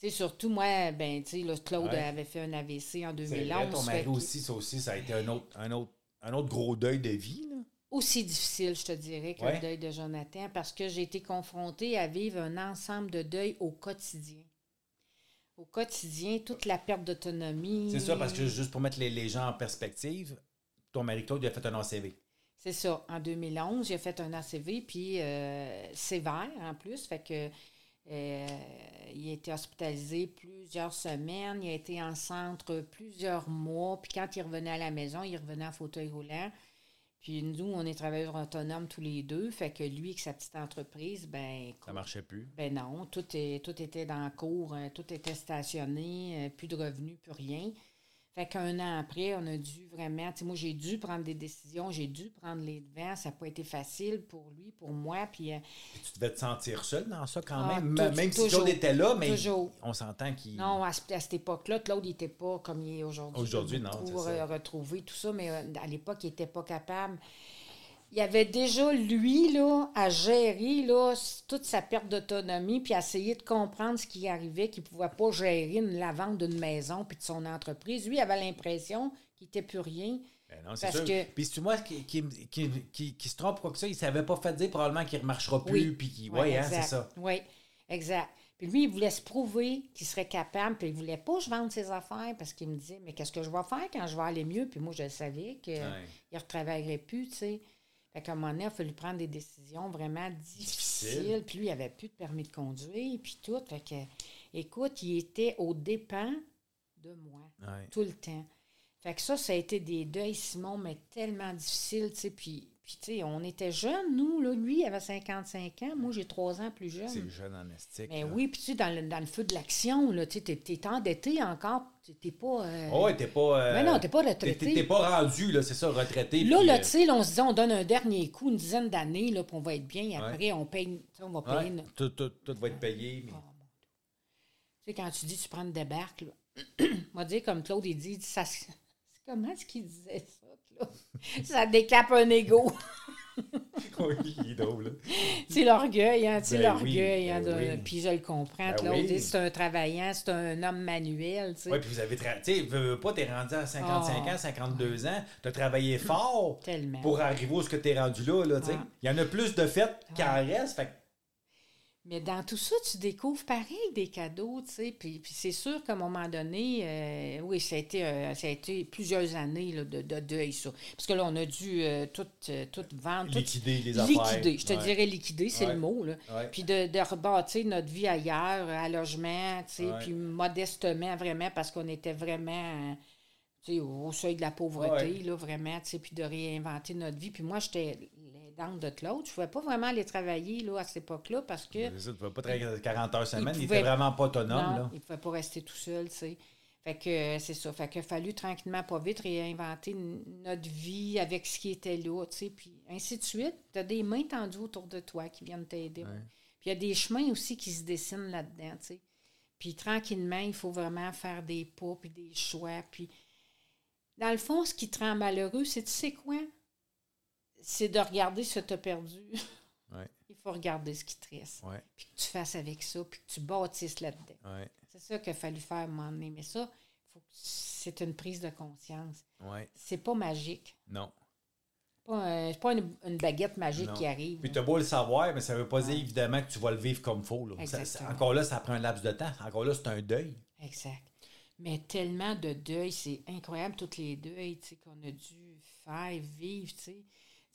Surtout, moi, ben, tu sais, là, Claude avait fait un AVC en C'est 2011. vrai, ton mari aussi, ça aussi, ça a été un autre, un autre, un autre gros deuil de vie, là. Aussi difficile, je te dirais, que Ouais. le deuil de Jonathan, parce que j'ai été confrontée à vivre un ensemble de deuils au quotidien. Au quotidien, toute la perte d'autonomie. C'est ça, parce que juste pour mettre les, les gens en perspective, ton mari Claude il a fait un ACV. C'est ça. En 2011, j'ai fait un ACV, puis euh, sévère en plus. Fait que euh, il a été hospitalisé plusieurs semaines. Il a été en centre plusieurs mois. Puis quand il revenait à la maison, il revenait en fauteuil roulant. Puis nous, on est travailleurs autonomes tous les deux. Fait que lui, avec sa petite entreprise, ben, écoute, Ça marchait plus. ben non, tout, est, tout était dans le cours, euh, tout était stationné, euh, plus de revenus, plus rien. Fait qu'un an après, on a dû vraiment, tu sais, moi j'ai dû prendre des décisions, j'ai dû prendre les devants, ça n'a pas été facile pour lui, pour moi, puis euh, Tu devais te sentir seul dans ça quand Ah, même, tout- même si. Claude était là, mais Toujours. on s'entend qu'il... non, à, à cette époque-là, Claude, il n'était pas comme il est aujourd'hui. Aujourd'hui, non, euh, retrouver tout ça, mais euh, à l'époque, il n'était pas capable. Il avait déjà, lui, là, à gérer là, toute sa perte d'autonomie, puis à essayer de comprendre ce qui arrivait, qu'il ne pouvait pas gérer une- la vente d'une maison puis de son entreprise. Lui, il avait l'impression qu'il n'était plus rien. Ben non, c'est sûr. que- Puis c'est moi qui, qui, qui, qui- se trompe quoi que ça, il savait pas fait dire probablement qu'il ne remarchera plus, Oui. puis qu'il... Ouais, hein, c'est ça. Oui, exact. Puis lui, il voulait se prouver qu'il serait capable, puis il voulait pas que je vende ses affaires parce qu'il me disait, mais qu'est-ce que je vais faire quand je vais aller mieux? Puis moi, je savais qu'il Ouais. ne retravaillerait plus, tu sais. Fait qu'à un moment donné, il a fallu prendre des décisions vraiment difficiles. Difficile. Puis lui, il avait plus de permis de conduire, puis tout. Fait que, écoute, il était aux dépens de moi, Ouais. tout le temps. Fait que ça, ça a été des deuils, Simon, mais tellement difficiles, tu sais. Puis Puis, tu sais, on était jeunes, nous, là. Lui, il avait 55 ans. Moi, j'ai 3 ans plus jeune. C'est jeune en estique. Mais là. oui, puis tu sais, dans le, dans le feu de l'action, là, tu sais, t'es, endetté encore. Tu- T'es pas... euh, Oh, ouais, t'es pas. euh, Mais non, t'es pas retraité. T'es pas rendu, là, c'est ça, retraité. Là, puis, là, euh, tu sais, on se dit, on donne un dernier coup, une dizaine d'années, là, puis on va être bien. Et après, on paye, on va payer. ouais, notre- tout, tout, tout va être payé. mais- Tu sais, quand tu dis tu prends une débarque, là, on va dire comme Claude, il dit, ça, comment est-ce qu'il disait ça? ça décape un ego. oui, il est drôle, là. c'est l'orgueil, hein, sais, Ben l'orgueil. oui, hein, ben de- oui. Puis je le comprends, Ben oui. C'est un travaillant, c'est un homme manuel. Oui, puis vous avez. tra- Tu sais, veux, pas, t'es rendu à 55 Oh. ans, 52 ans. T'as travaillé fort Tellement. pour arriver où ce que t'es rendu là, là. Ouais. Il y en a plus de fêtes qu'il en reste. Fait Mais dans tout ça, tu découvres pareil des cadeaux, tu sais. Puis, puis c'est sûr qu'à un moment donné, euh, oui, ça a été, euh, ça a été plusieurs années là, de, de deuil, ça. Parce que là, on a dû euh, tout, euh, tout vendre. tout- liquider les affaires. Liquider, je te Ouais. dirais liquider, c'est Ouais. le mot. Là. Ouais. Puis de, de rebâtir notre vie ailleurs, à logement, tu sais, puis modestement, vraiment, parce qu'on était vraiment au seuil de la pauvreté, là, vraiment, tu sais, puis de réinventer notre vie. Puis moi, j'étais l'aidante de Claude. Je ne pouvais pas vraiment aller travailler là, à cette époque-là parce que. Tu ne pas travailler 40 heures semaine. Il, pouvait- était vraiment pas autonome, non, là. il ne pouvait pas rester tout seul, tu sais. Fait que c'est ça. Fait qu'il a fallu tranquillement, pas vite, réinventer notre vie avec ce qui était là, tu sais. Puis ainsi de suite. Tu as des mains tendues autour de toi qui viennent t'aider. Puis il y a des chemins aussi qui se dessinent là-dedans, tu sais. Puis tranquillement, il faut vraiment faire des pas, puis des choix. Puis dans le fond, ce qui te rend malheureux, c'est tu sais quoi? C'est de regarder ce que tu as perdu. Ouais. il faut regarder ce qui te reste. Ouais, Puis que tu fasses avec ça, puis que tu bâtisses là-dedans. ouais, C'est ça qu'il a fallu faire à un moment donné. Mais ça, c'est une prise de conscience. C'est pas magique. Non. Pas un- C'est pas une, une baguette magique Non. qui arrive. Puis tu as beau le savoir, mais ça veut pas dire évidemment que tu vas le vivre comme il faut. là. Ça- encore là, ça prend un laps de temps. Encore là, c'est un deuil. Exact. Mais tellement de deuils, c'est incroyable, tous les deuils qu'on a dû faire, vivre, tu sais.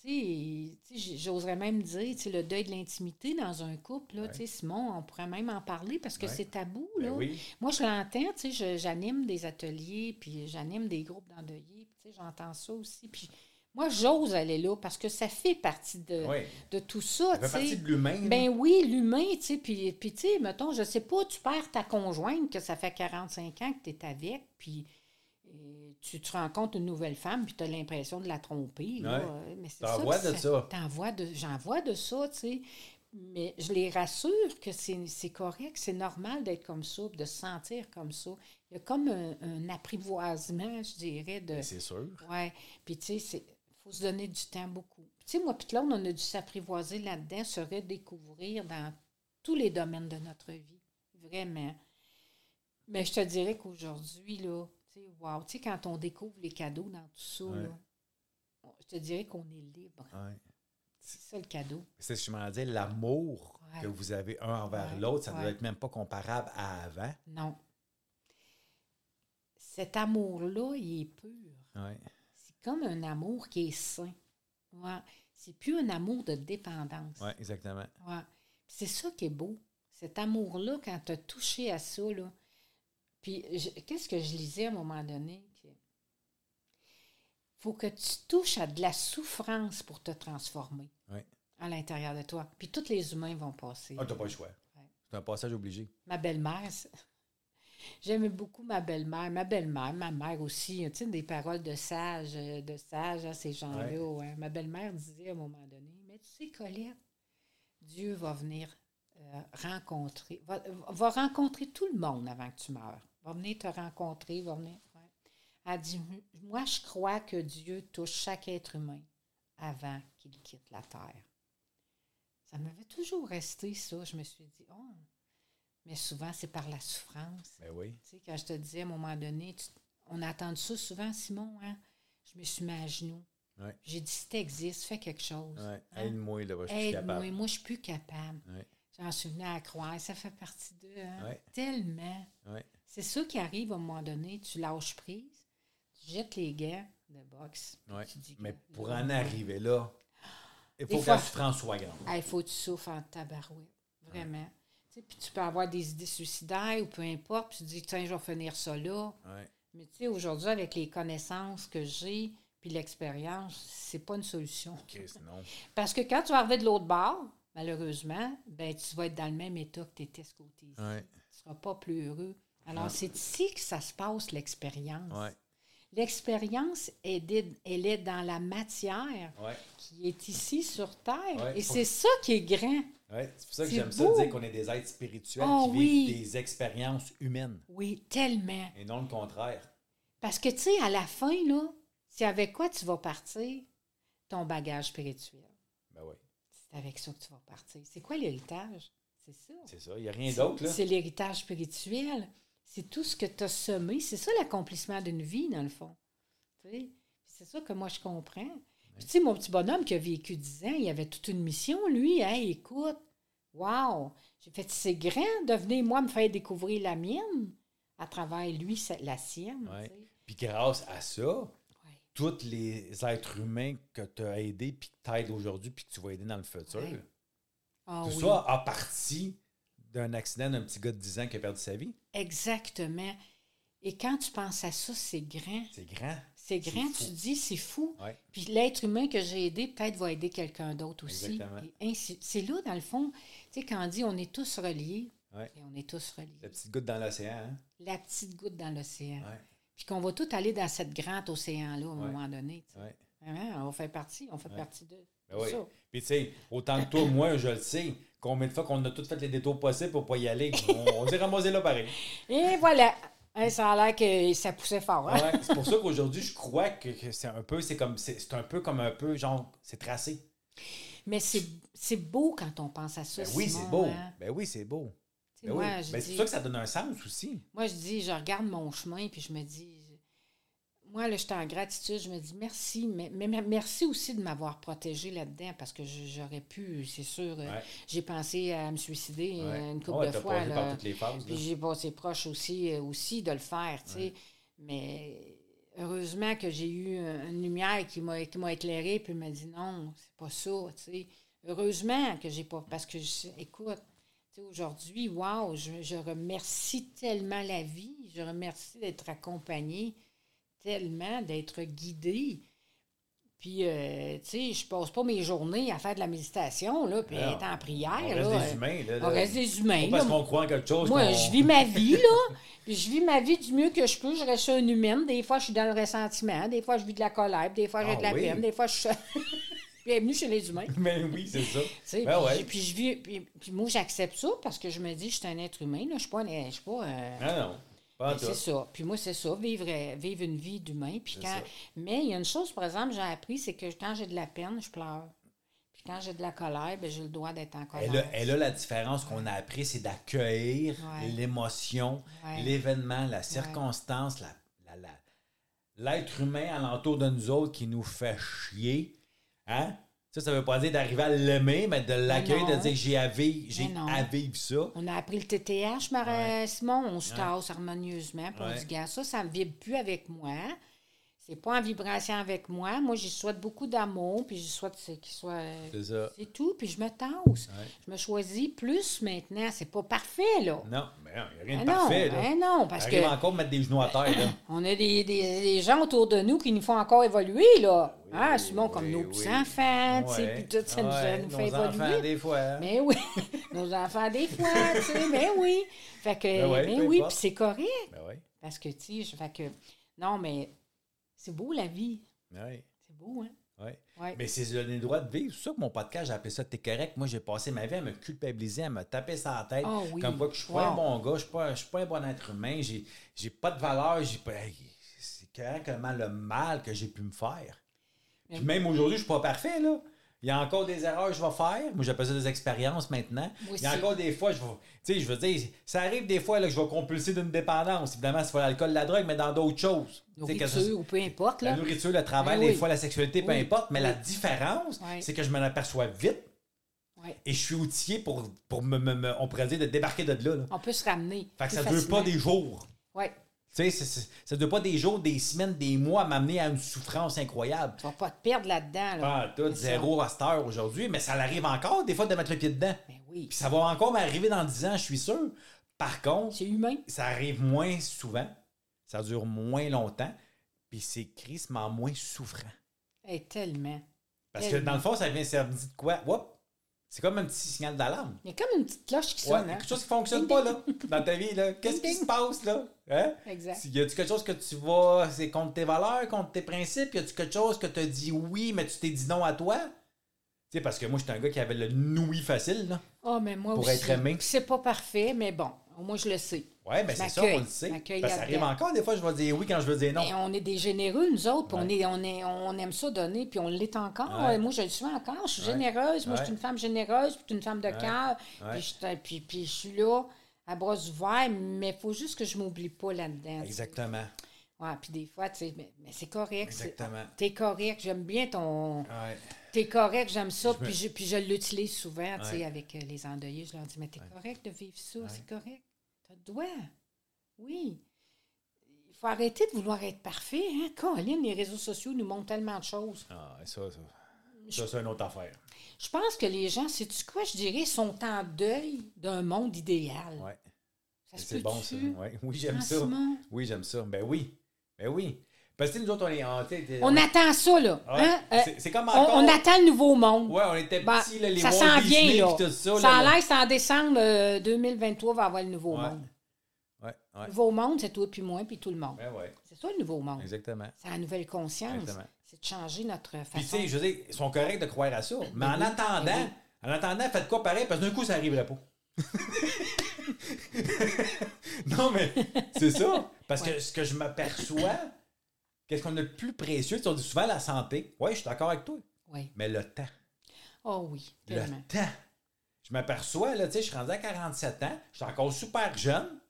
J'oserais même dire, le deuil de l'intimité dans un couple, là, Ouais. Simon, on pourrait même en parler parce que Ouais. c'est tabou, Ben là. oui. Moi, je l'entends, j'anime des ateliers, puis j'anime des groupes d'endeuillés, j'entends ça aussi, puis moi, j'ose aller là parce que ça fait partie de, Oui. de tout ça, Ça fait partie de l'humain. Ben oui, l'humain, tu sais, puis, puis tu sais, mettons, je sais pas, tu perds ta conjointe, que ça fait 45 ans que tu es avec, puis euh, tu te rencontres une nouvelle femme, puis tu as l'impression de la tromper, là. Ouais. Euh, Mais c'est T'en vois de ça. t'en de- J'en vois de ça, tu sais. Mais je les rassure que c'est c'est correct, c'est normal d'être comme ça, de se sentir comme ça. Il y a comme un, un apprivoisement, je dirais, de... C'est sûr. Ouais. Puis, tu sais, il faut se donner du temps beaucoup. Tu sais, moi, puis Claude, on a dû s'apprivoiser là-dedans, se redécouvrir dans tous les domaines de notre vie. Vraiment. Mais je te dirais qu'aujourd'hui, là, sais, wow, tu sais, quand on découvre les cadeaux dans tout ça, Ouais. là, je te dirais qu'on est libre. Ouais. C'est ça le cadeau. C'est ce que je m'en dis, l'amour Ouais. que vous avez un envers l'autre, ça ne doit être même pas comparable à avant. Non. Cet amour-là, il est pur. Ouais. C'est comme un amour qui est sain. Ouais. C'est plus un amour de dépendance. Oui, exactement. Ouais. C'est ça qui est beau. Cet amour-là, quand tu as touché à ça, là. Puis, qu'est-ce que je lisais à un moment donné? Il faut que tu touches à de la souffrance pour te transformer à l'intérieur de toi. Puis, tous les humains vont passer. Ah, t'as pas le choix. Ouais. C'est un passage obligé. Ma belle-mère, j'aimais beaucoup ma belle-mère. Ma belle-mère, ma mère aussi. Tu sais, des paroles de sage, euh, de sage à ces gens-là. ouais. Ma belle-mère disait à un moment donné, mais tu sais, Colette, Dieu va venir rencontrer, va, va rencontrer tout le monde avant que tu meurs. Va venir te rencontrer, va venir. ouais. Elle dit, moi, je crois que Dieu touche chaque être humain avant qu'il quitte la terre. Ça m'avait toujours resté, ça. Je me suis dit, oh, mais souvent, c'est par la souffrance. Ben oui. Tu sais, quand je te disais à un moment donné, tu- on a entendu ça souvent, Simon, hein? Je me suis mis à genoux. Ouais. J'ai dit, si t'existes, fais quelque chose. Ouais. Hein? Aide-moi, là, je suis Aide-moi, moi, je suis plus capable. Ouais. J'en suis venue à croire, ça fait partie d'eux. Hein? Ouais. Tellement. Ouais. C'est ça qui arrive à un moment donné, tu lâches prise, tu jettes les gants de boxe. puis Ouais. tu dis, Mais que- pour en arriver là, il faut que la souffrance soit grande. Il faut que tu souffres en tabarouette. Vraiment. Tu Puis tu peux avoir des idées suicidaires ou peu importe, puis tu te dis, tiens, je vais finir ça là. Mais tu sais, aujourd'hui, avec les connaissances que j'ai, puis l'expérience, c'est pas une solution. Parce que quand tu vas arriver de l'autre bord, malheureusement, ben, tu vas être dans le même état que tu étais ce côté-ci. Ouais. Tu ne seras pas plus heureux. Alors, c'est ici que ça se passe, l'expérience. Ouais. L'expérience, elle est, elle est dans la matière qui est ici sur Terre. Et c'est ça qui est grand. C'est pour ça que j'aime ça beau. dire qu'on est des êtres spirituels Oh, qui oui. vivent des expériences humaines Oui, tellement. et non le contraire. Parce que, tu sais, à la fin, là, c'est avec quoi tu vas partir? Ton bagage spirituel. C'est avec ça que tu vas partir. C'est quoi l'héritage? C'est ça. c'est ça. Il n'y a rien d'autre. C'est l'héritage spirituel. C'est tout ce que tu as semé. C'est ça l'accomplissement d'une vie, dans le fond. C'est ça que moi, je comprends. Tu sais, mon petit bonhomme qui a vécu 10 ans, il avait toute une mission, lui. Hey, écoute, wow! J'ai fait, c'est grand de venir, moi, me faire découvrir la mienne à travers lui, la sienne. Ouais. Puis grâce à ça. Tous les êtres humains que tu as aidés, puis que tu aides aujourd'hui, puis que tu vas aider dans le futur, Ouais. Ah tout oui. ça a parti d'un accident d'un petit gars de 10 ans qui a perdu sa vie. Exactement. Et quand tu penses à ça, c'est grand. C'est grand. C'est grand, tu te dis, c'est fou. Ouais. Puis l'être humain que j'ai aidé, peut-être va aider quelqu'un d'autre aussi. C'est là, dans le fond, tu sais, quand on dit on est tous reliés, Ouais. et on est tous reliés. La petite goutte dans l'océan, hein? La petite goutte dans l'océan. Ouais. Puis qu'on va tout aller dans cette grande océan-là à un Ouais. moment donné. Ouais. Vraiment, on fait partie, on fait partie d'eux. Ben oui. Puis tu sais, autant que toi, moi, je le sais, combien de fois qu'on a tous fait les détours possibles pour pas y aller, on, on s'est ramassé là pareil. Et voilà. Hein, ça a l'air que ça poussait fort. hein? Ouais, c'est pour ça qu'aujourd'hui, je crois que, que c'est un peu, c'est comme, c'est un peu comme un peu, genre, c'est tracé. Mais c'est beau quand on pense à ça. Ben oui, c'est beau. hein. Ben oui, c'est beau. Ben oui. Ben, c'est pour ça que ça donne un sens aussi. Moi, je dis, je regarde mon chemin, puis je me dis, moi, là, j'étais en gratitude, je me dis merci, mais, merci aussi de m'avoir protégé là-dedans, parce que j'aurais pu, c'est sûr, euh, j'ai pensé à me suicider Ouais. une couple Ouais, de fois. là. par toutes les phases. Puis j'ai passé proche aussi, euh, aussi de le faire, tu sais. Mais heureusement que j'ai eu une lumière qui m'a qui m'a éclairé, puis m'a dit non, c'est pas ça, tu sais. Heureusement que j'ai pas. Parce que, je- écoute, aujourd'hui, wow, je, je remercie tellement la vie, je remercie d'être accompagnée, tellement d'être guidée. Puis, euh, tu sais, je passe pas mes journées à faire de la méditation, là, puis être en prière. On là. reste des humains. Là, On reste des humains. Pas parce qu'on croit en quelque chose. Moi, je vis ma vie, là. Puis je vis ma vie du mieux que je peux. Je reste une humaine. Des fois, je suis dans le ressentiment. Des fois, je vis de la colère. Des fois, j'ai Ah de la oui. peine. Des fois, je suis. Bienvenue chez les humains. Mais oui, c'est ça. Ben puis, ouais. j'ai- puis je vis, puis, puis moi, j'accepte ça parce que je me dis, je suis un être humain. Là. Je suis pas. Je suis pas euh, Ah non. Pas ben, c'est ça. Puis moi, c'est ça, vivre, euh, vivre une vie d'humain. Puis quand... ça. Mais il y a une chose, par exemple, j'ai appris, c'est que quand j'ai de la peine, je pleure. Puis quand j'ai de la colère, ben, j'ai le droit d'être en colère. Elle a, elle a la différence qu'on a appris, c'est d'accueillir Ouais. l'émotion, Ouais. l'événement, la circonstance, la- la- la- l'être humain alentour de nous autres qui nous fait chier. Hein? Ça, ça veut pas dire d'arriver à l'aimer, mais de l'accueillir, de dire j'ai à vivre, j'ai à vivre ça. On a appris le TTH, Marie Simon, on se tasse harmonieusement. On Ouais. dit, gars, ça, ça ne vibre plus avec moi. C'est pas en vibration avec moi. Moi, j'y souhaite beaucoup d'amour, puis j'y souhaite qu'il soit. C'est ça. C'est tout, puis je me tasse. Ouais. Je me choisis plus maintenant. C'est pas parfait, là. Non, mais il n'y a rien Ah de parfait. non, là. hein, non, parce Arrive que encore mettre des genoux à terre. Là. on a des, des- des gens autour de nous qui nous font encore évoluer, là. hein, Simon, comme oui, nos oui. petits-enfants, tu sais, puis tout ça nous, Ouais, nous nos fait enfants, évoluer. des fois. Mais oui, nos enfants, des fois, tu sais, mais oui. Fait que, Ben ouais, mais peu oui, puis c'est correct. Ben oui. Parce que, tu sais, je- fait que, non, mais c'est beau la vie. Ouais. C'est beau, hein? Ouais. Ouais. Mais c'est le droit de vivre. C'est ça que mon podcast, j'ai appelé ça T'es correct. Moi, j'ai passé ma vie à me culpabiliser, à me taper sur la tête. Ah oui. Comme quoi que je suis pas un bon gars, je suis pas, je suis pas un bon être humain, j'ai, j'ai pas de valeur, j'ai pas. C'est correctement le mal que j'ai pu me faire. Puis même aujourd'hui, je suis pas parfait, là. Il y a encore des erreurs que je vais faire. Moi, j'appelle ça des expériences maintenant. Il y a encore des fois, je vais. Tu sais, je veux dire, ça arrive des fois là, que je vais compulser d'une dépendance. Évidemment, c'est pas l'alcool, la drogue, mais dans d'autres choses. Que ça- Nourriture ou peu importe, la là. nourriture, le travail, Ben des fois la sexualité, peu Oui. importe, mais la différence, c'est que je m'en aperçois vite et je suis outillé pour, pour me, me- me- on pourrait dire, de débarquer de là. là. On peut se ramener. Fait que ça ne dure pas des jours. Ouais. Tu sais, ça ne dure pas des jours, des semaines, des mois m'amener à une souffrance incroyable. Tu vas pas te perdre là-dedans, là. Pas tout, zéro à cette heure aujourd'hui, mais ça l'arrive encore des fois de mettre le pied dedans. Ben oui. Puis ça va encore m'arriver dans 10 ans, je suis sûr. Par contre, C'est humain. ça arrive moins souvent, ça dure moins longtemps. puis c'est crissement moins souffrant. Eh, tellement. Parce que dans le fond, ça vient servir de quoi? Whoop! C'est comme un petit signal d'alarme. Il y a comme une petite cloche qui Ouais, sonne. hein? quelque chose qui fonctionne Ding, pas, là, dans ta vie, là. Qu'est-ce qui se passe, là? Hein? Exact. Y a-tu quelque chose que tu vas, c'est contre tes valeurs, contre tes principes? Y a-tu quelque chose que tu as dit oui, mais tu t'es dit non à toi? Tu sais, parce que moi, j'étais un gars qui avait le noui facile, là. Ah, mais moi Pour aussi. être aimé. C'est pas parfait, mais bon, moi, je le sais. Ouais, ben c'est ça, on le sait. Ben, ça arrive encore, des fois, je vais dire oui quand je veux dire non. Mais on est des généreux, nous autres, puis on, est, on, est, on aime ça donner, puis on l'est encore. Ouais. Moi, je le suis encore. Je suis Ouais. généreuse. Moi, je suis une femme généreuse, puis une femme de cœur. Puis, je, puis, puis je suis là, à bras ouverts, mais il faut juste que je m'oublie pas là-dedans. Exactement. Ouais, puis des fois, tu sais, mais, mais c'est correct. Exactement. T'es correct, j'aime bien ton. T'es correct, j'aime ça, puis je, puis je l'utilise souvent, tu sais, avec euh, les endeuillés. Je leur dis, mais t'es correct de vivre ça, c'est correct. T'as le. Oui. Il faut arrêter de vouloir être parfait, hein. Colin, les réseaux sociaux nous montrent tellement de choses. Ah, ça, ça. Ça, c'est une autre affaire. Je pense que les gens, sais-tu quoi, je dirais, sont en deuil d'un monde idéal. Ouais. Ça se C'est bon, ça. Ouais. Oui, j'aime ça. Oui, j'aime ça. Ben oui. Ben oui. Parce que nous autres, on est. On, t'sais, On attend ça, là. Ouais. hein? Euh, C'est- comme on, encore- on attend le nouveau monde. Ouais, on était Ben, petits, là, les ça s'en vient, là. tout ça. Ça là, a l'air, c'est en décembre euh, 2023, va avoir le nouveau Ouais. monde. Ouais, ouais. Le nouveau monde, c'est toi puis moi puis tout le monde. Ben ouais. C'est ça le nouveau monde. Exactement. C'est la nouvelle conscience. Exactement. C'est de changer notre Puis, façon. tu sais, je veux dire, ils sont corrects de croire à ça. Mais en oui, attendant, ben en attendant, faites quoi pareil, parce que d'un coup, ça n'arriverait pas. non, mais c'est ça. Parce que ce que je m'aperçois, qu'est-ce qu'on a de plus précieux, tu on dit souvent la santé. Oui, je suis d'accord avec toi. Oui. Mais le temps. Oh oui, Le tellement. temps. Je m'aperçois, là, tu sais, je suis rendu à 47 ans, je suis encore super jeune,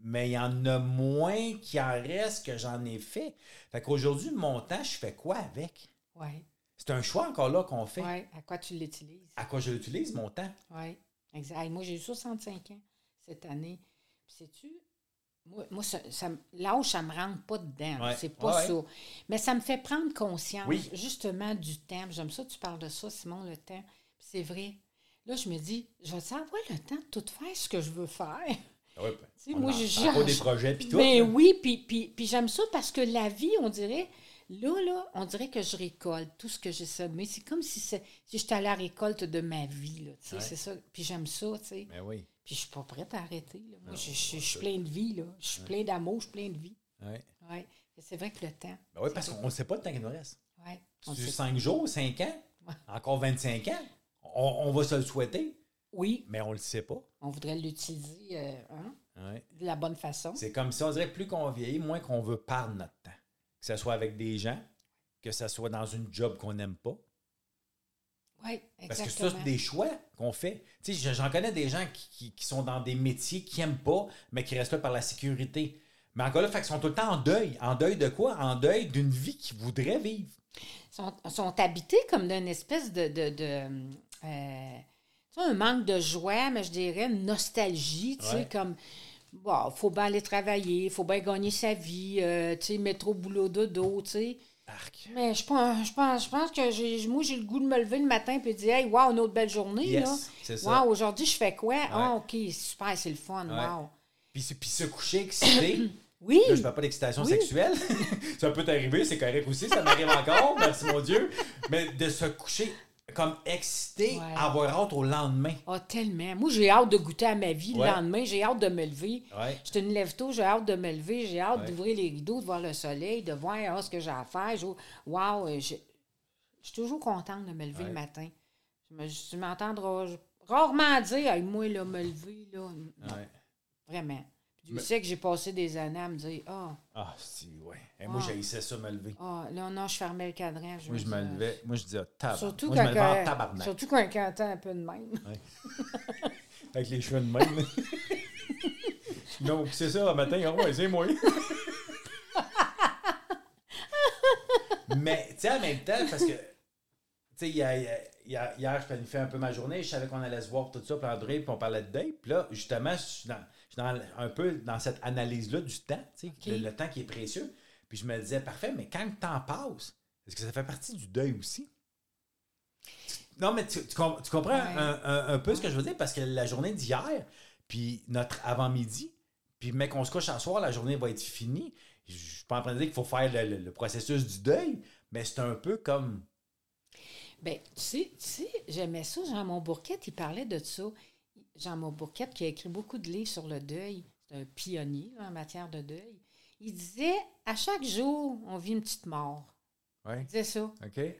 mais il y en a moins qui en reste que j'en ai fait. Fait qu'aujourd'hui, mon temps, je fais quoi avec? Oui. C'est un choix encore là qu'on fait. Oui. À quoi tu l'utilises? À quoi je l'utilise, mon temps? Oui. Exact. Moi, j'ai eu 65 ans cette année. Puis, sais-tu, moi, moi ça, ça me- l'âge, ça me rentre pas dedans. Ouais. C'est pas Ouais, ça. Mais ça me fait prendre conscience, Oui. justement, du temps. J'aime ça, tu parles de ça, Simon, le temps. C'est vrai. Là, je me dis, je vais avoir le temps de tout faire ce que je veux faire. Ouais, Tu sais, on moi, je encore des projets puis tout. Mais là. oui, puis, j'aime ça parce que la vie, on dirait, là, là, on dirait que je récolte tout ce que j'ai semé. C'est comme si, c'est- si j'étais à la récolte de ma vie, là, tu sais, c'est ça. Puis j'aime ça, tu sais. Mais oui. Puis je suis pas prête à arrêter, là. Moi, je, je- je suis plein de vie, là. Je suis plein d'amour, je suis plein de vie. Ouais. Ouais. C'est vrai que le temps. Ben oui, parce qu'on ne sait pas le temps qu'il nous reste. Ouais. C'est sait- 5 jours, 5 ans, Ouais. encore 25 ans? On, on va se le souhaiter, Oui, mais on le sait pas. on voudrait l'utiliser euh, hein, Ouais. de la bonne façon. C'est comme ça, on dirait que plus qu'on vieillit, moins qu'on veut perdre notre temps. Que ce soit avec des gens, que ce soit dans une job qu'on n'aime pas. Oui, Parce que exactement. ça, c'est des choix qu'on fait. Tu sais, j'en connais des gens qui, qui- qui sont dans des métiers qu'ils n'aiment pas, mais qui restent là par la sécurité. Mais encore là, fait qu'ils sont tout le temps en deuil. En deuil de quoi? En deuil d'une vie qu'ils voudraient vivre. sont, sont habités comme d'une espèce de. de, de, euh, tu sais, un manque de joie, mais je dirais une nostalgie, tu sais, comme. Bon, faut bien aller travailler, il faut bien gagner sa vie, euh, tu sais, métro, boulot, dodo, tu sais. Arc. Mais je pense, je pense, je pense que j'ai, moi, j'ai le goût de me lever le matin et de dire, hey, wow, une autre belle journée, Yes, là. c'est ça. Wow, aujourd'hui, je fais quoi? Ah, OK, super, c'est le fun, Ouais. wow. Puis, se- puis se coucher excité. Oui, Là, je parle pas d'excitation Oui. sexuelle. ça peut t'arriver, c'est correct aussi, ça m'arrive encore, merci mon Dieu. Mais de se coucher comme excité, Ouais. avoir hâte au lendemain. ah, tellement. Moi, j'ai hâte de goûter à ma vie Ouais. le lendemain, j'ai hâte de me lever. Ouais. Je te une lève tôt, j'ai hâte de me lever, j'ai hâte d'ouvrir les rideaux, de voir le soleil, de voir ah, ce que j'ai à faire. Je- Wow, euh, je, je suis toujours contente de me lever le matin. Je me- tu m'entendras rarement dire, hey, moi, là, me lever, là. Vraiment. Puis Mais- Tu sais que j'ai passé des années à me dire, ah, Ah, si, ouais. Et moi, Ah. j'haïssais ça me lever. ah, là, non, je fermais le cadran. Moi, je me levais. Moi, je disais, tabarnak. Surtout moi, quand, je quand- tabarnak. surtout quand quand t'as un peu de même. Avec les cheveux de même. non, c'est ça, le matin, ah ouais, c'est moi. Mais, tu sais, en même temps, parce que, tu sais, hier, je planifiais un peu ma journée, je savais qu'on allait se voir, tout ça, puis André, puis on parlait de date. Puis là, justement, je dans, je dans- un peu dans cette analyse-là du temps, le, le temps qui est précieux. Puis je me disais, parfait, mais quand le temps passe, est-ce que ça fait partie du deuil aussi? Non, mais tu, tu com- tu comprends Ouais. un, un- un peu ce que je veux dire? Parce que la journée d'hier, puis notre avant-midi, puis mais qu'on se couche à soir, la journée va être finie. je suis pas en train de dire qu'il faut faire le, le- le processus du deuil, mais c'est un peu comme. Ben, tu sais, tu sais, j'aimais ça. Jean Montbourquette, il parlait de ça. Jean Montbourquette, qui a écrit beaucoup de livres sur le deuil, c'est un pionnier là, en matière de deuil. Il disait à chaque jour, on vit une petite mort. Ouais. Il disait ça.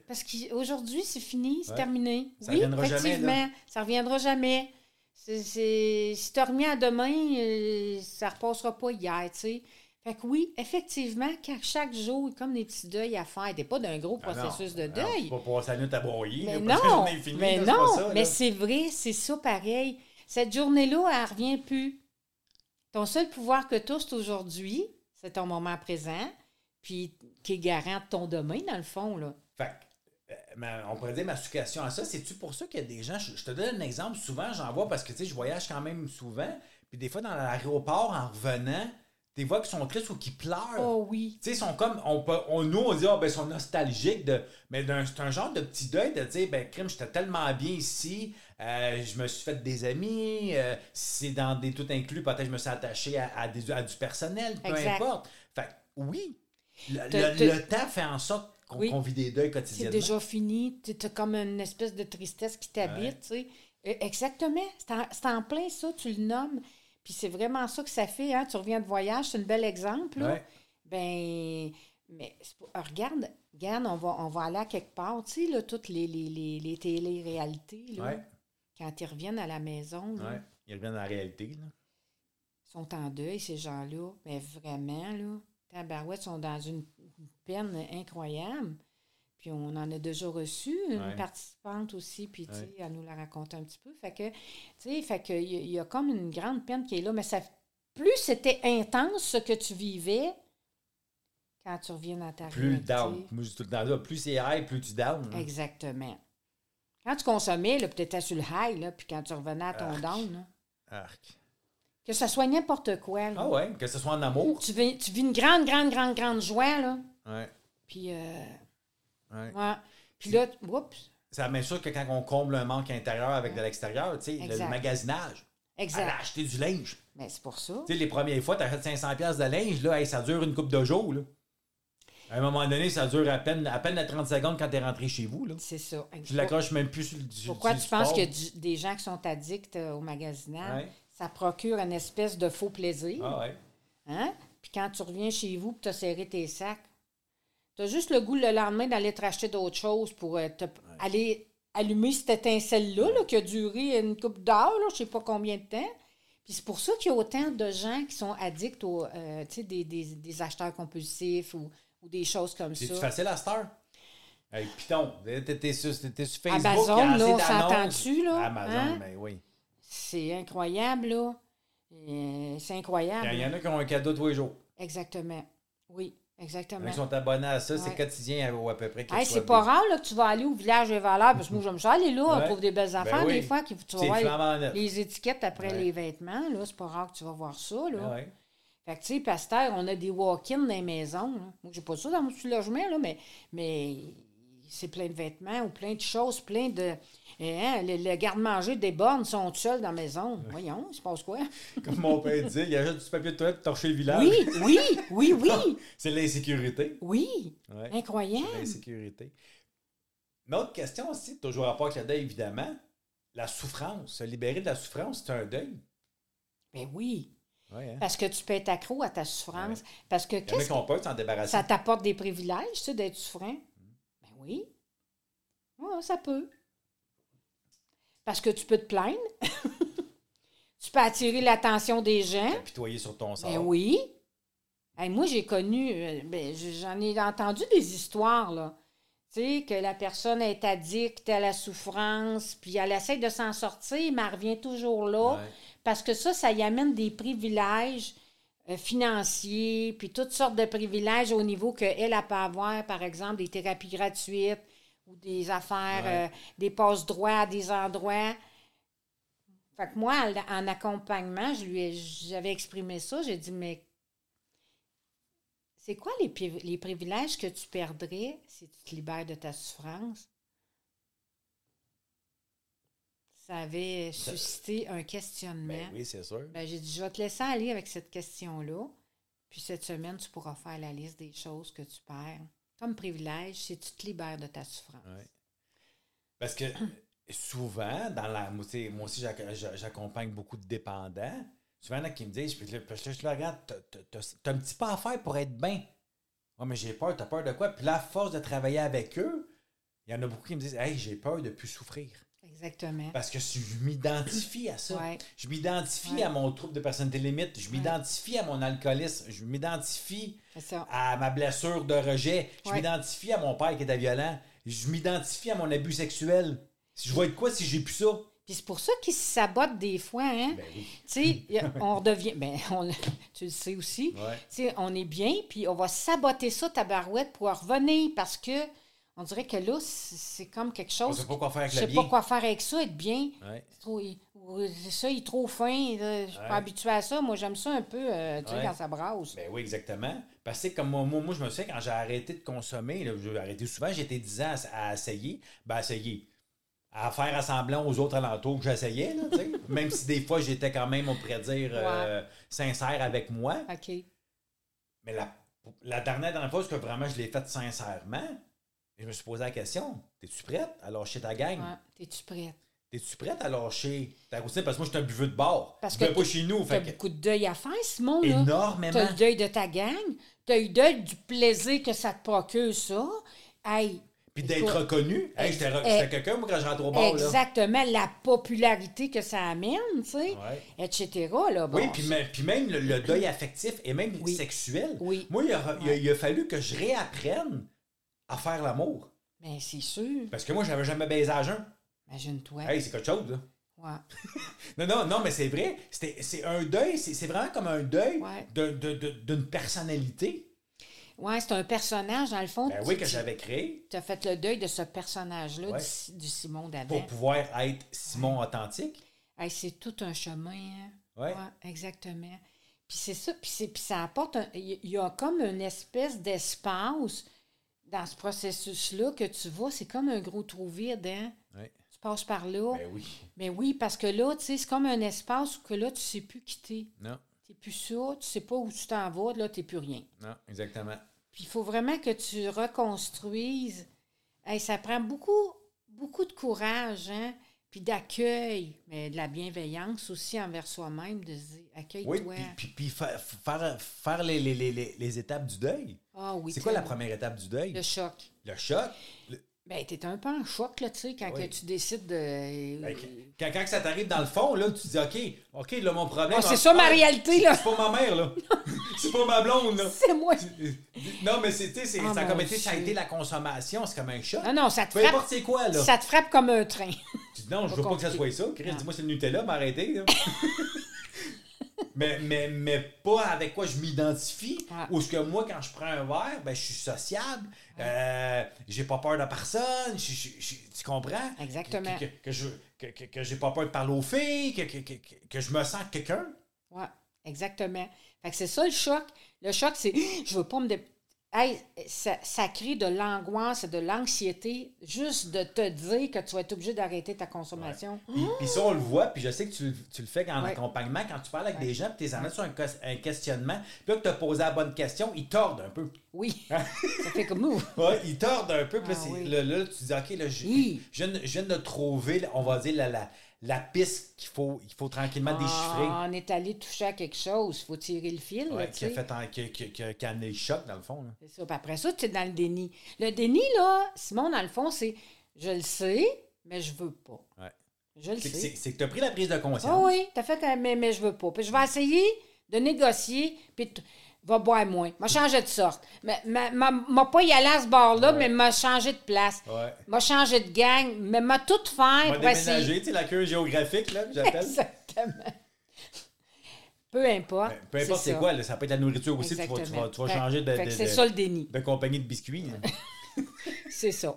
Parce qu'aujourd'hui, c'est fini, c'est Ouais. terminé. Ça oui, reviendra jamais, effectivement, ça reviendra jamais. C'est, c'est- Si tu reviens à demain, euh, ça repassera pas hier, tu sais. Fait que oui, effectivement, qu'à chaque jour, comme des petits deuils à faire. T'es pas d'un gros Ah non, processus de ah non, deuil. c'est pas passer la nuit à broyer. Mais là, non, mais là, c'est pas non, ça, mais c'est vrai, c'est ça pareil. Cette journée-là, elle revient plus. Ton seul pouvoir que tu aujourd'hui, c'est ton moment présent, puis qui est garant ton demain, dans le fond, là. Fait euh, on pourrait dire ma situation à ça. C'est-tu pour ça qu'il y a des gens, je te donne un exemple, souvent j'en vois parce que tu sais, je voyage quand même souvent, puis des fois dans l'aéroport, en revenant, des fois qui sont tristes ou qui pleurent. Oh oui. Tu sais, ils sont comme, on, peut- on- nous, on dit, ah, ben, ils sont nostalgiques, de, mais c'est un genre de petit deuil de dire, ben, crime, j'étais tellement bien ici, euh, je me suis fait des amis, euh, c'est dans des tout inclus, peut-être que je me suis attaché à, à des, à du personnel, peu Exact. importe. Fait que, oui, le, Te- le- te- le temps fait en sorte qu'on Oui. vit des deuils C'est quotidiennement. déjà fini. Tu as comme une espèce de tristesse qui t'habite, tu sais. Euh, Exactement. C'est en, c'est en plein ça, tu le nommes. Puis c'est vraiment ça que ça fait, hein. Tu reviens de voyage, c'est un bel exemple, là. Ouais. Ben, mais pas- regarde, regarde, on va, on va aller à quelque part, tu sais, là, toutes les, les, les, les télé-réalités, là, Ouais. quand ils reviennent à la maison, là, Ouais. Ils reviennent dans la réalité. Là. sont en deuil, ces gens-là. Mais vraiment, là, Tabarouette sont dans une, une peine incroyable. Puis on en a déjà reçu une Ouais. participante aussi, puis tu sais, Ouais. elle nous l'a raconté un petit peu. Fait que, tu sais, fait que il y, a- il y a comme une grande peine qui est là, mais ça, plus c'était intense ce que tu vivais quand tu reviens dans ta Plus le down. Moi, je dis tout le temps là, plus c'est high, plus tu down. là. Exactement. Quand tu consommais, là, puis tu étais sur le high, là, puis quand tu revenais à ton Arc. down, là, Arc. que ce soit n'importe quoi, là, Ah ouais, que ce soit en amour. tu, vis, tu vis une grande, grande, grande, grande joie, là. Ouais. Puis, euh, ouais. ouais. Puis là, oups, C'est la même chose que quand on comble un manque intérieur avec de l'extérieur, tu sais, le magasinage. Exact. acheté du linge. Mais c'est pour ça. Tu sais, les premières fois, tu achètes 500$ piastres de linge, là, hey, ça dure une coupe de jours. Là. À un moment donné, ça dure à peine, à peine la 30 secondes quand tu es rentré chez vous. Là. C'est ça. Tu l'accroches même plus sur le sur- Pourquoi sur tu penses que du- des gens qui sont addicts euh, au magasinage, Ouais. ça procure une espèce de faux plaisir? Ah ouais. Hein? Puis quand tu reviens chez vous et tu as serré tes sacs, tu as juste le goût le lendemain d'aller te racheter d'autres choses pour euh, te- aller allumer cette étincelle-là là, qui a duré une coupe d'heure, là, je sais pas combien de temps. Puis c'est pour ça qu'il y a autant de gens qui sont addicts aux, euh, tu sais, des, des, des acheteurs compulsifs ou, ou des choses comme ça. facile à cette heure? Hey, Python, t'es sur, sur Facebook. Amazon, il y a assez là, on d'annonces. s'entend-tu, là? Amazon, Hein? mais oui. C'est incroyable, là. C'est incroyable. Il y en a qui ont un cadeau tous les jours. Exactement. Oui, exactement. qui sont abonnés à ça, c'est quotidien ou à peu près. Hey, c'est pas rare là, que tu vas aller au village des valeurs, parce que moi, j'aime ça aller là, on Ouais. trouve des belles Ben affaires oui. des fois, qui, tu vas neuf. les étiquettes après Ouais. les vêtements, là, c'est pas rare que tu vas voir ça, là. Ouais. Fait que, tu sais, Pasteur, on a des walk-ins dans les maisons, là. Moi, j'ai pas ça dans mon petit logement, là, mais, mais c'est plein de vêtements ou plein de choses, plein de... Hein, le, le garde-manger des bornes sont seuls dans la maison. Voyons, il se passe quoi? Comme mon père disait, il y a juste du papier de toilette pour torcher le village. Oui, oui, oui, oui, C'est l'insécurité. oui. Ouais. Incroyable. L'insécurité. Une autre question aussi, toujours rapport avec le deuil, évidemment. La souffrance. Se libérer de la souffrance, c'est un deuil. Ben oui. Ouais, hein? Parce que tu peux être accro à ta souffrance. Parce que qu'est-ce peur de s'en débarrasser. Ça t'apporte des privilèges, tu sais, d'être souffrant? Oui. Ouais, ça peut. Parce que tu peux te plaindre. tu peux attirer l'attention des gens. Apitoyer sur ton sort. Ben oui. Hey, moi, j'ai connu, euh, ben, j'en ai entendu des histoires, là. Tu sais, que la personne est addicte à la souffrance, puis elle essaie de s'en sortir, mais elle revient toujours là. Ouais. Parce que ça, ça y amène des privilèges financiers, puis toutes sortes de privilèges au niveau qu'elle elle peut avoir, par exemple, des thérapies gratuites ou des affaires, Ouais. euh, des passe-droits à des endroits. Fait que moi, en, en accompagnement, je lui ai- j'avais exprimé ça. J'ai dit, mais c'est quoi les, les privilèges que tu perdrais si tu te libères de ta souffrance? Ça avait suscité un questionnement. Ben oui, c'est sûr. Ben, j'ai dit, je vais te laisser aller avec cette question-là. Puis cette semaine, tu pourras faire la liste des choses que tu perds. Comme privilège, si tu te libères de ta souffrance. Ouais. Parce que souvent, dans la. Moi, aussi, j'ac- j'a- j'accompagne beaucoup de dépendants. Souvent, il y en a qui me disent, là, je le regarde, t'as- un petit pas à faire pour être bien. Ouais, mais j'ai peur, t'as peur de quoi? Puis à force de travailler avec eux, il y en a beaucoup qui me disent, hey, j'ai peur de plus souffrir. Exactement. Parce que si je m'identifie à ça. Ouais. Je m'identifie Ouais. à mon trouble de personnalité limite. Je m'identifie à mon alcoolisme. Je m'identifie à ma blessure de rejet. Je m'identifie à mon père qui était violent. Je m'identifie à mon abus sexuel. Si je vais être quoi si j'ai plus ça? Puis c'est pour ça qu'ils se sabotent des fois, hein? Ben oui. Tu sais, on redevient. Ben, on- tu le sais aussi. Tu sais, on est bien, puis on va saboter ça, ta barouette, pour revenir parce que on dirait que là, c'est c'est comme quelque chose. sait pas quoi faire avec je sais pas quoi faire avec ça, être bien. Ouais. C'est trop- il- ou c'est ça, il est trop fin. là, Je suis Ouais. pas habituée à ça. Moi, j'aime ça un peu, euh, tu sais, quand ça brasse. Ben oui, exactement. Parce que comme moi, moi, moi, je me souviens, quand j'ai arrêté de consommer, j'ai arrêté souvent, été 10 ans à, à essayer. Ben, à essayer. À faire à semblant aux autres alentours que j'essayais, sais. Même si des fois, j'étais quand même, on pourrait dire, euh, sincère avec moi. OK. Mais la, la dernière, dernière fois, ce que vraiment je l'ai fait sincèrement, je me suis posé la question Es-tu prête à lâcher ta gang? Ouais. T'es-tu prête? Es-tu prête à lâcher ta routine? Parce que moi, je suis un buveux de bar. Parce je que pas chez nous. T'as que beaucoup de deuil à faire, Simon, là. énormément. T'as le deuil de ta gang. T'as eu deuil du plaisir que ça te procure, ça. Hey, Puis d'être reconnu. Hey, j'étais quelqu'un, moi, quand je rentre au bar. Là. exactement la popularité que ça amène, tu sais, Ouais. etc. Là, bon, Oui, puis même, puis même le, le deuil affectif et même Oui. sexuel. Oui. Moi, il a, il a- il a fallu que je réapprenne à faire l'amour. Ben, c'est sûr. Parce que moi, j'avais jamais baisé à jeun. Imagine-toi. Hey, c'est quelque chose, là. Ouais. Non, non, non, mais c'est vrai. C'est un deuil, c'est vraiment comme un deuil Ouais. de- de- de- d'une personnalité. Ouais, c'est un personnage, dans le fond. Ben oui, que j'avais créé Tu as fait le deuil de ce personnage-là, Ouais. du, du Simon d'avant. pour pouvoir être Simon authentique. Hey, c'est tout un chemin. hein. Ouais. exactement. Puis c'est ça, puis, ça apporte. Il y, a comme une espèce d'espace dans ce processus-là que tu vois, c'est comme un gros trou vide, hein? Tu passes par là. Ben oui. Mais oui, parce que là, tu sais, c'est comme un espace où que là, tu sais plus quitter. Non, Tu plus ça, tu sais pas où tu t'en vas, là, tu plus rien. non, exactement. Puis il faut vraiment que tu reconstruises. Hey, ça prend beaucoup, beaucoup de courage, hein? Puis d'accueil, mais de la bienveillance aussi envers soi-même, de se dire Oui, accueille-toi. puis, puis, puis fa- faire, faire les, les, les, les- étapes du deuil. Ah oui. c'est quoi la première étape du deuil? Le choc. Le choc? Le- Ben, t'es un peu en choc, là, tu sais, quand Oui. que tu décides de. ben, quand, quand ça t'arrive dans le fond, là, tu dis, OK, OK, là, mon problème. Ah, c'est ah, ça ma ah, réalité, là. C'est pas ma mère, là. c'est pas ma blonde, là. C'est moi. Non, mais c'est, c'est- Ah, ça, a été, ça a été la consommation, c'est comme un choc. Non, non, ça te Peu frappe. importe c'est quoi, là. Ça te frappe comme un train. Dis, non, je veux pas que ça soit ça. Chris, dis-moi, c'est le Nutella, m'arrêter. là. mais, mais, mais pas avec quoi je m'identifie. Ouais. Ou ce que moi, quand je prends un verre, ben, je suis sociable. euh, j'ai pas peur de personne. je- je- je- tu comprends? Exactement. Que, que, que je, que, que, j'ai pas peur de parler aux filles. Que, que, que, que- que je me sens quelqu'un. Oui, exactement. Fait que c'est ça le choc. Le choc, c'est je veux pas me. dé- Hey, ça, ça crée de l'angoisse et de l'anxiété juste de te dire que tu vas être obligé d'arrêter ta consommation. Puis, ça, on le voit, puis je sais que tu, tu le fais en Ouais. accompagnement, quand tu parles avec des gens, puis tu les amènes sur un, un questionnement, puis là que tu as posé la bonne question, ils tordent un peu. Oui. ça fait comme nous. Ouais, ils tordent un peu, puis là, Ah oui. là, là, tu dis, OK, là, je, Oui. je, viens, de- je viens de trouver, on va dire, la, la, la piste qu'il faut, il faut tranquillement déchiffrer. Ah, on est allé toucher à quelque chose. Il faut tirer le fil. là, Ouais, tu qui a fait en- qui, qui- qui a- amené le choc, dans le fond. là. C'est ça. Puis après ça, tu es dans le déni. Le déni, là, Simon, dans le fond, c'est je le sais, mais je veux pas. Ouais. Je le sais. c'est- que tu as pris la prise de conscience. Ah oui, t'as fait, un- mais, mais je veux pas. Puis je vais essayer de négocier, puis tu va boire moins. M'a changé de sorte. Mais m'a- m'a m'a pas y aller à ce bar-là, mais m'a changé de place. Ouais. M'a changé de gang, mais m'a tout pour essayer. déménager, tu sais, la queue géographique, là, j'appelle. Exactement. Peu importe. Ben, Peu importe c'est quoi, là, ça peut être la nourriture aussi, tu vas, tu vas, Exactement. tu vas Fait- changer de, fait ça le déni. de compagnie de biscuits. là. C'est ça.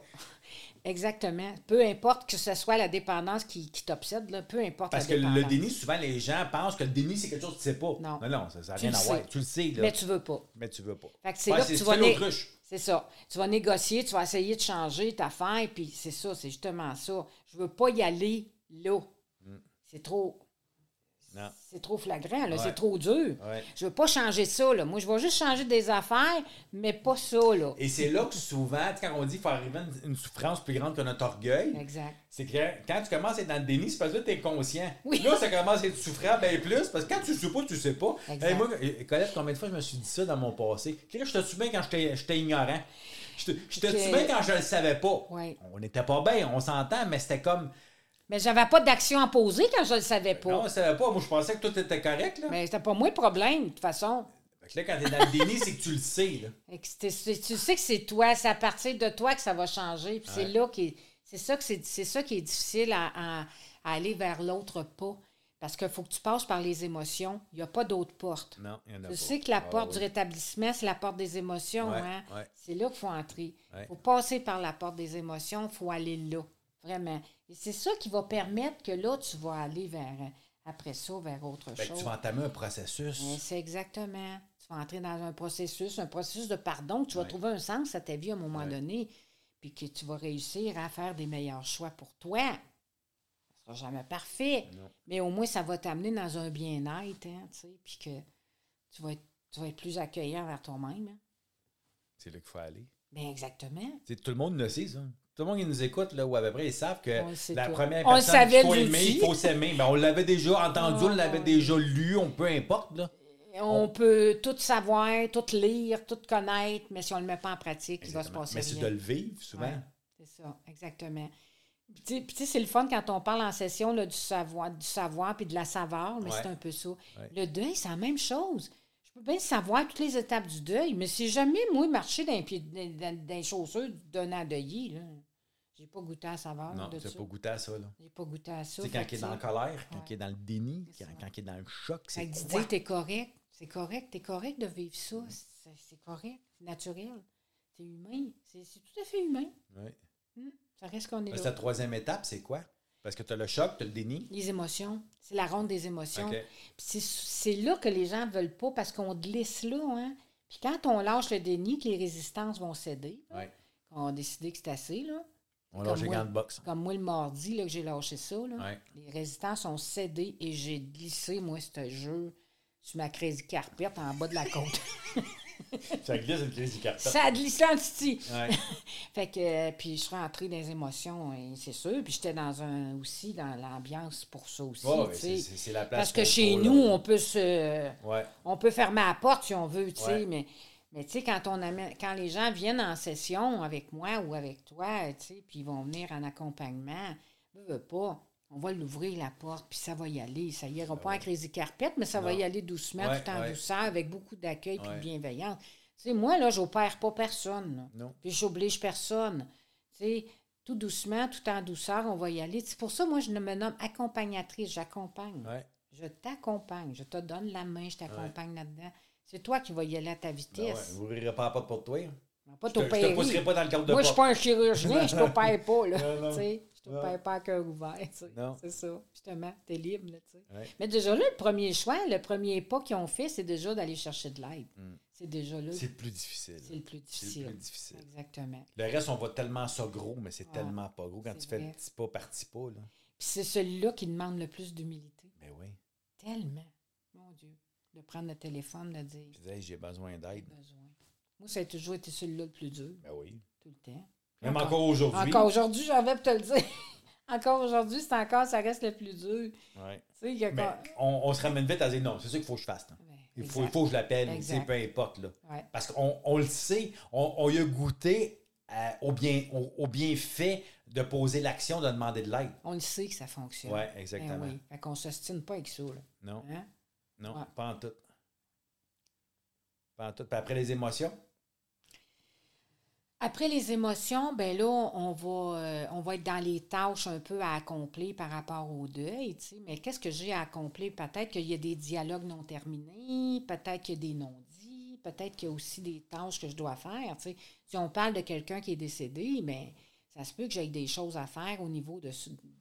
Exactement. Peu importe que ce soit la dépendance qui, qui t'obsède, là, peu importe Parce que la dépendance. le déni, souvent, les gens pensent que le déni, c'est quelque chose que tu sais pas. Non. non, non, ça n'a rien à voir. Tu le sais, là. Mais tu veux pas. Mais tu veux pas. Fait que c'est Ouais, là que tu vas né-. C'est ça. Tu vas négocier, tu vas essayer de changer ta affaire, puis c'est ça, c'est justement ça. Je veux pas y aller là. Mm. C'est trop. C'est trop flagrant, Ouais. c'est trop dur. Ouais. Je veux pas changer ça, là. Moi, je vais juste changer des affaires, mais pas ça, là. Et c'est là que souvent, quand on dit qu'il faut arriver à une, une souffrance plus grande que notre orgueil, c'est que quand tu commences à être dans le déni, c'est parce que tu es conscient. Oui. Là, ça commence à être souffrant bien plus, parce que quand tu sais pas, tu sais pas. Exact. Hey, moi, eh, Colette, combien de fois je me suis dit ça dans mon passé? Là, je te souviens quand j'étais ignorant. Je te, je te Que- souviens quand je le savais pas. Ouais. On n'était pas bien, on s'entend, mais c'était comme. Mais j'avais pas d'action à poser quand je le savais pas. Non, on savait pas. Moi, je pensais que tout était correct. Là. Mais c'était pas moi le problème, de toute façon. Fait que là, quand t'es dans le déni, c'est que tu le sais. Là. Que c'est- tu sais que c'est toi, c'est à partir de toi que ça va changer. Puis c'est là qui c'est ça que c'est c'est ça qui est difficile à, à- à aller vers l'autre pas. Parce qu'il faut que tu passes par les émotions. Il n'y a pas d'autre porte. Non, il y en a Tu pas. sais que la Ah, porte oui. du rétablissement, c'est la porte des émotions. Ouais, hein? ouais. C'est là qu'il faut entrer. Il faut passer par la porte des émotions, il faut aller là. Vraiment. Et c'est ça qui va permettre que là, tu vas aller vers, après ça, vers autre Fait que chose. tu vas entamer un processus. Mais C'est exactement. Tu vas entrer dans un processus, un processus de pardon, que tu vas trouver un sens à ta vie à un moment donné, puis que tu vas réussir à faire des meilleurs choix pour toi. Ça sera jamais parfait, Non. mais au moins ça va t'amener dans un bien-être, hein, tu sais, puis que tu vas, être, tu vas être plus accueillant vers toi-même. hein. C'est là qu'il faut aller. Bien, exactement. Tu sais, tout le monde le sait, ça. Tout le monde qui nous écoute, là, ou à peu près, ils savent que la tout. première On personne qu'il faut aimer, il faut s'aimer. Ben, on l'avait déjà entendu, on Ah, l'avait déjà lu, on peu importe. Là. On peut tout savoir, tout lire, tout connaître, mais si on ne le met pas en pratique, il va se Exactement. passer Mais c'est de le vivre, souvent. Ouais, c'est ça, exactement. Puis, tu sais- c'est le fun quand on parle en session là, du savoir, du savoir puis de la saveur, mais Ouais. c'est un peu ça. Ouais. Le deuil, c'est la même chose. Je peux bien savoir toutes les étapes du deuil, mais si jamais, moi, marcher dans- dans les chaussures d'un endeuillé, là, j'ai pas goûté à la saveur Non, tu ça. pas goûté à ça. Là. J'ai pas goûté à ça. Tu sais, quand il est dans la colère, quand Ouais. il est dans le déni, quand, quand il est dans le choc, c'est quoi? Didier, t'es correct. C'est correct. T'es correct de vivre ça. C'est c'est correct. C'est naturel. C'est humain. C'est c'est tout à fait humain. Ouais. Hum, Ça reste qu'on est Là. La troisième étape, c'est quoi? Parce que tu as le choc, tu as le déni. Les émotions. C'est la ronde des émotions. OK. Puis c'est- c'est là que les gens veulent pas parce qu'on glisse là. Hein? Puis quand on lâche le déni, que les résistances vont céder. Ouais. On a décidé que c'est assez. Là. On Comme lâche gants de boxe. Comme moi, le mardi, là, que j'ai lâché ça. Là, Ouais. Les résistances ont cédé et j'ai glissé, moi, ce jeu sur ma crazy carpet en bas de la côte. Ça glisse une du carton. ça a glissé en titi. Ouais. Fait que, euh, puis je suis rentrée dans les émotions, et c'est sûr. Puis j'étais dans un aussi, dans l'ambiance pour ça aussi. Tu c'est- c'est la place. Parce que chez nous, là. on peut se. Ouais. On peut fermer la porte si on veut, tu sais, mais, mais tu sais, quand on amène, quand les gens viennent en session avec moi ou avec toi, tu sais, puis ils vont venir en accompagnement, veux, veux pas, on va l'ouvrir la porte, puis ça va y aller. Ça ira pas en crazy carpet, mais ça va y aller doucement, Ouais, tout en ouais. douceur, avec beaucoup d'accueil puis de bienveillance. Tu sais, moi, là, j'opère pas personne. Non. Puis j'oblige personne. Tu sais, tout doucement, tout en douceur, on va y aller. C'est pour ça, moi, je me nomme accompagnatrice, j'accompagne. Ouais. Je t'accompagne, je te donne la main, je t'accompagne là-dedans. C'est toi qui vas y aller à ta Ben ouais, vitesse. Vous pas la porte pour toi. hein. Pas Je te, je te t'opérer. pousserai pas dans le cadre de Moi, je suis porte. pas un chirurgien, je t'opère pas, là. Je Non. t'opère pas à cœur ouvert. C'est ça, justement, libre, là, tu sais. Ouais. Mais déjà là, le premier choix, le premier pas qu'ils ont fait, c'est déjà d'aller chercher de l'aide. C'est déjà là, Mm. C'est le plus difficile. c'est le plus C'est difficile. le plus difficile. Exactement. Le reste, on voit tellement ça gros, mais c'est Ah, tellement pas gros quand c'est tu fais le petit pas par petit pas. Là. Puis c'est celui-là qui demande le plus d'humilité. Mais oui. Tellement. De prendre le téléphone, de dire, Je disais, hey, j'ai besoin d'aide. Moi, ça a toujours été celui-là le plus dur, Ben oui. tout le temps. Même Encore- encore aujourd'hui. Encore aujourd'hui, j'avais pour te le dire. encore aujourd'hui, c'est encore, ça reste le plus dur. Ouais. Tu sais, encore- on, on se ramène vite à dire non, c'est ça qu'il faut que je fasse. Ouais, Il faut, il faut que je l'appelle, sais, peu importe. Là. Ouais. Parce qu'on on le sait, on, on y a goûté euh, au, bien, au, au bienfait de poser l'action, de demander de l'aide. On le sait que ça fonctionne. Oui, Ben exactement. oui. Fait qu'on ne s'ostine pas avec ça. Là. Non, Hein? Non, Ouais. pas en tout. Pas en tout. Puis après les émotions, Après les émotions, ben là, on va, euh, on va être dans les tâches un peu à accomplir par rapport au deuil, tu sais. Mais qu'est-ce que j'ai à accomplir? Peut-être qu'il y a des dialogues non terminés, peut-être qu'il y a des non-dits, peut-être qu'il y a aussi des tâches que je dois faire, tu sais. Si on parle de quelqu'un qui est décédé, mais ça se peut que j'aie des choses à faire au niveau de,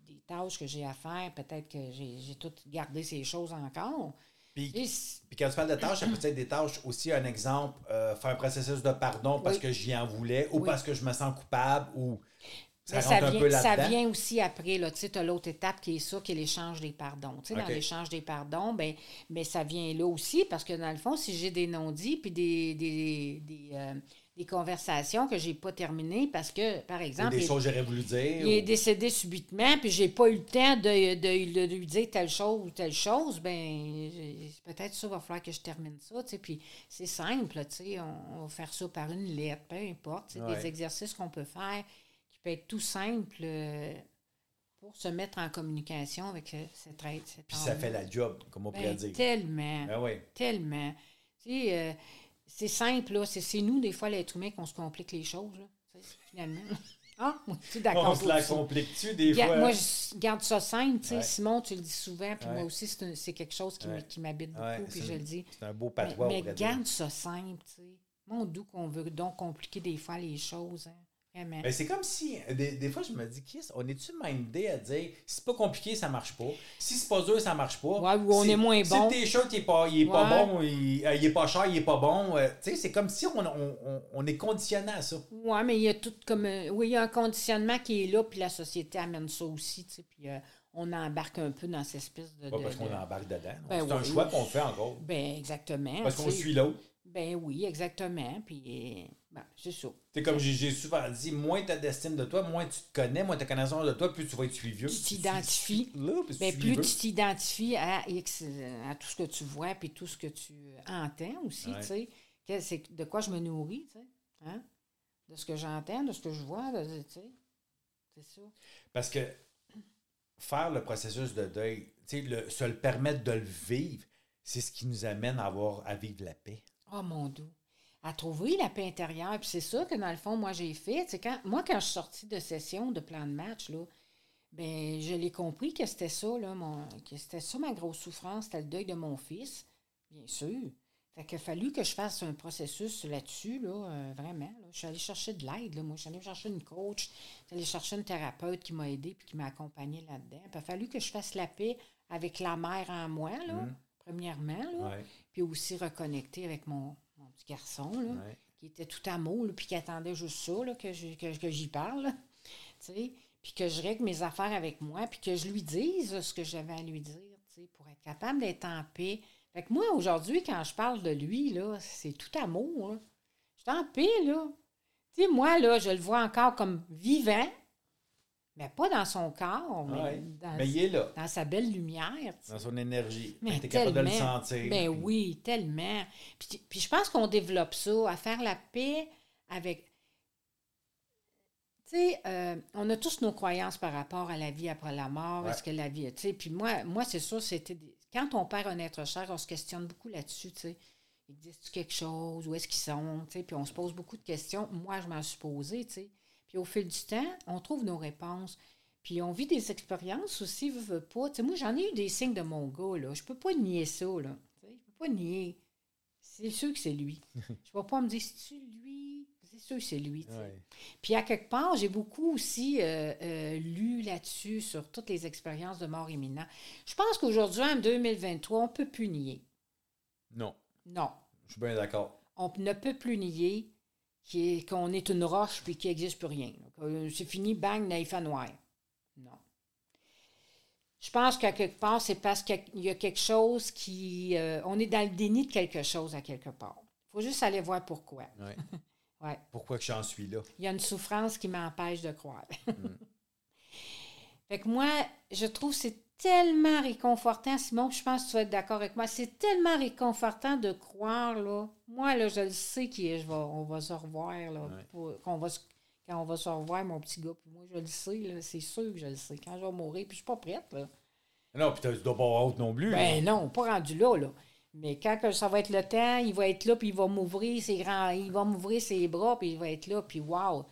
des tâches que j'ai à faire. Peut-être que j'ai j'ai tout gardé ces choses encore. Puis, quand tu parles de tâches, ça peut être des tâches aussi, un exemple, euh, faire un processus de pardon parce Oui. que j'y en voulais ou Oui. parce que je me sens coupable ou Ça ça un vient, ça vient aussi après. Tu sais, as l'autre étape qui est ça, qui est l'échange des pardons. Dans l'échange des pardons, ben, mais ça vient là aussi parce que dans le fond, si j'ai des non-dits puis des, des, des, euh, des conversations que j'ai pas terminées parce que, par Ou exemple, des il- choses que j'aurais voulu dire. il est décédé subitement, puis j'ai pas eu le temps de, de- de lui dire telle chose ou telle chose, ben peut-être ça va falloir que je termine ça, tu sais. Puis c'est simple, tu sais, on, on va faire ça par une lettre, peu importe, Ouais. des exercices qu'on peut faire qui peut être tout simple euh, pour se mettre en communication avec euh, cette aide. Puis ça fait la job, comme on pourrait Ben, dire. Tellement. Oui. Tellement. Tu sais, euh, c'est simple, là. C'est, c'est nous, des fois, l'être humain, qu'on se complique les choses, là. Finalement. Ah, moi, d'accord. On se la complique-tu des Ga- fois? Moi, je garde ça simple. Ouais. Simon, tu le dis souvent, puis Ouais. moi aussi, c'est, quelque chose qui, Ouais. m'habite beaucoup, puis c'est je le dis. C'est un beau patois, mais garde ça simple, tu sais. Mon doux qu'on veut donc compliquer des fois les choses, hein. Vraiment. Ben, c'est comme si, des, des fois, je me dis, Chris, on est-tu mindé à dire, si c'est pas compliqué, ça marche pas. Si c'est pas dur, ça marche pas. Ouais, ou on Si- est moins si bon. le t-shirt, il est pas, il est pas Ouais. bon, il, euh, il est pas cher, il est pas bon. euh, tu sais, c'est comme si on, on, on- on est conditionné à ça. Oui, mais il y a tout comme. un- Oui, il y a un conditionnement qui est là, puis la société amène ça aussi, tu sais. Puis euh, on embarque un peu dans cette espèce de. De- parce qu'on de- embarque dedans. Ben c'est un oui. choix qu'on fait encore. Ben, exactement. Parce qu'on suit l'autre. Ben oui, exactement. Puis, euh, ben, c'est ça. C'est comme j'ai souvent dit, moins tu as d'estime de toi, moins tu te connais, moins tu as connaissance de toi, plus tu vas être suivieux. Tu t'identifies. Ben, plus tu t'identifies à, à tout ce que tu vois, puis tout ce que tu entends aussi, Ouais. tu sais. C'est de quoi je me nourris, tu sais. Hein? De ce que j'entends, de ce que je vois, tu sais. C'est ça. Parce que faire le processus de deuil, tu sais, le- se le permettre de le vivre, c'est ce qui nous amène à avoir à vivre la paix. Oh mon doux. À trouver la paix intérieure. Puis c'est ça que dans le fond, moi, j'ai fait. C'est quand, moi, quand je suis sortie de session de plan de match, là, ben, je l'ai compris que c'était ça, là, mon, que c'était ça ma grosse souffrance, c'était le deuil de mon fils, bien sûr. Fait qu'il a fallu que je fasse un processus là-dessus, là, euh, vraiment. là. Je suis allée chercher de l'aide, là. Moi, je suis allée chercher une coach, je suis allée chercher une thérapeute qui m'a aidé puis qui m'a accompagnée là-dedans. Puis il a fallu que je fasse la paix avec la mère en moi, là, premièrement, là Ouais. Puis aussi reconnecter avec mon, mon petit garçon, là, Ouais. qui était tout amour, puis qui attendait juste ça, là, que, je- que, que j'y parle, puis que je règle mes affaires avec moi, puis que je lui dise ce que j'avais à lui dire, pour être capable d'être en paix. Fait que moi, aujourd'hui, quand je parle de lui, là, c'est tout amour, là. Je suis en paix, là. Tu sais, moi, là, je le vois encore comme vivant, mais pas dans son corps, mais Ouais. dans, Mais il est là, dans sa belle lumière, dans son énergie. Mais Tu es capable de le sentir. Ben oui, tellement. Puis, puis je pense qu'on développe ça, à faire la paix avec. Tu sais, euh, on a tous nos croyances par rapport à la vie après la mort. Ouais. Est-ce que la vie. Tu sais, puis moi, moi c'est ça, c'était. des- Quand on perd un être cher, on se questionne beaucoup là-dessus, tu sais. Existe quelque chose? Où est-ce qu'ils sont? Tu sais, puis on se pose beaucoup de questions. Moi, je m'en suis posée, tu sais. Puis au fil du temps, on trouve nos réponses. Puis on vit des expériences aussi, veux, veux pas. Tu sais, moi, j'en ai eu des signes de mon gars, là. Je peux pas nier ça, là. Tu sais, je peux pas nier. C'est sûr que c'est lui. Je vais pas me dire, c'est-tu lui? C'est sûr que c'est lui. Ouais. Puis à quelque part, j'ai beaucoup aussi euh, euh, lu là-dessus sur toutes les expériences de mort imminente. Je pense qu'aujourd'hui, en 2023, on peut plus nier. Non, Non. je suis bien d'accord. On ne peut plus nier est- qu'on est une roche puis qu'il n'existe plus rien. Que C'est fini, bang, naïf à noir. Non. Je pense qu'à quelque part, c'est parce qu'il y a quelque chose qui. euh, on est dans le déni de quelque chose à quelque part. Il faut juste aller voir pourquoi. Ouais. Ouais. Pourquoi que j'en suis là? Il y a une souffrance qui m'empêche de croire. fait que moi, je trouve que c'est tellement réconfortant, Simon, je pense que tu vas être d'accord avec moi. C'est tellement réconfortant de croire, là. Moi, là, je le sais qu'on va se revoir, là. Ouais. pour- qu'on va se- quand on va se revoir, mon petit gars. Puis moi, je le sais, là. C'est sûr que je le sais. Quand je vais mourir, puis je suis pas prête, là. Non, puis tu dois pas avoir honte non plus. Ben non, pas rendu là, là. Mais quand que ça va être le temps, il va être là, puis il va m'ouvrir ses grands, il va m'ouvrir ses bras, puis il va être là, puis wow!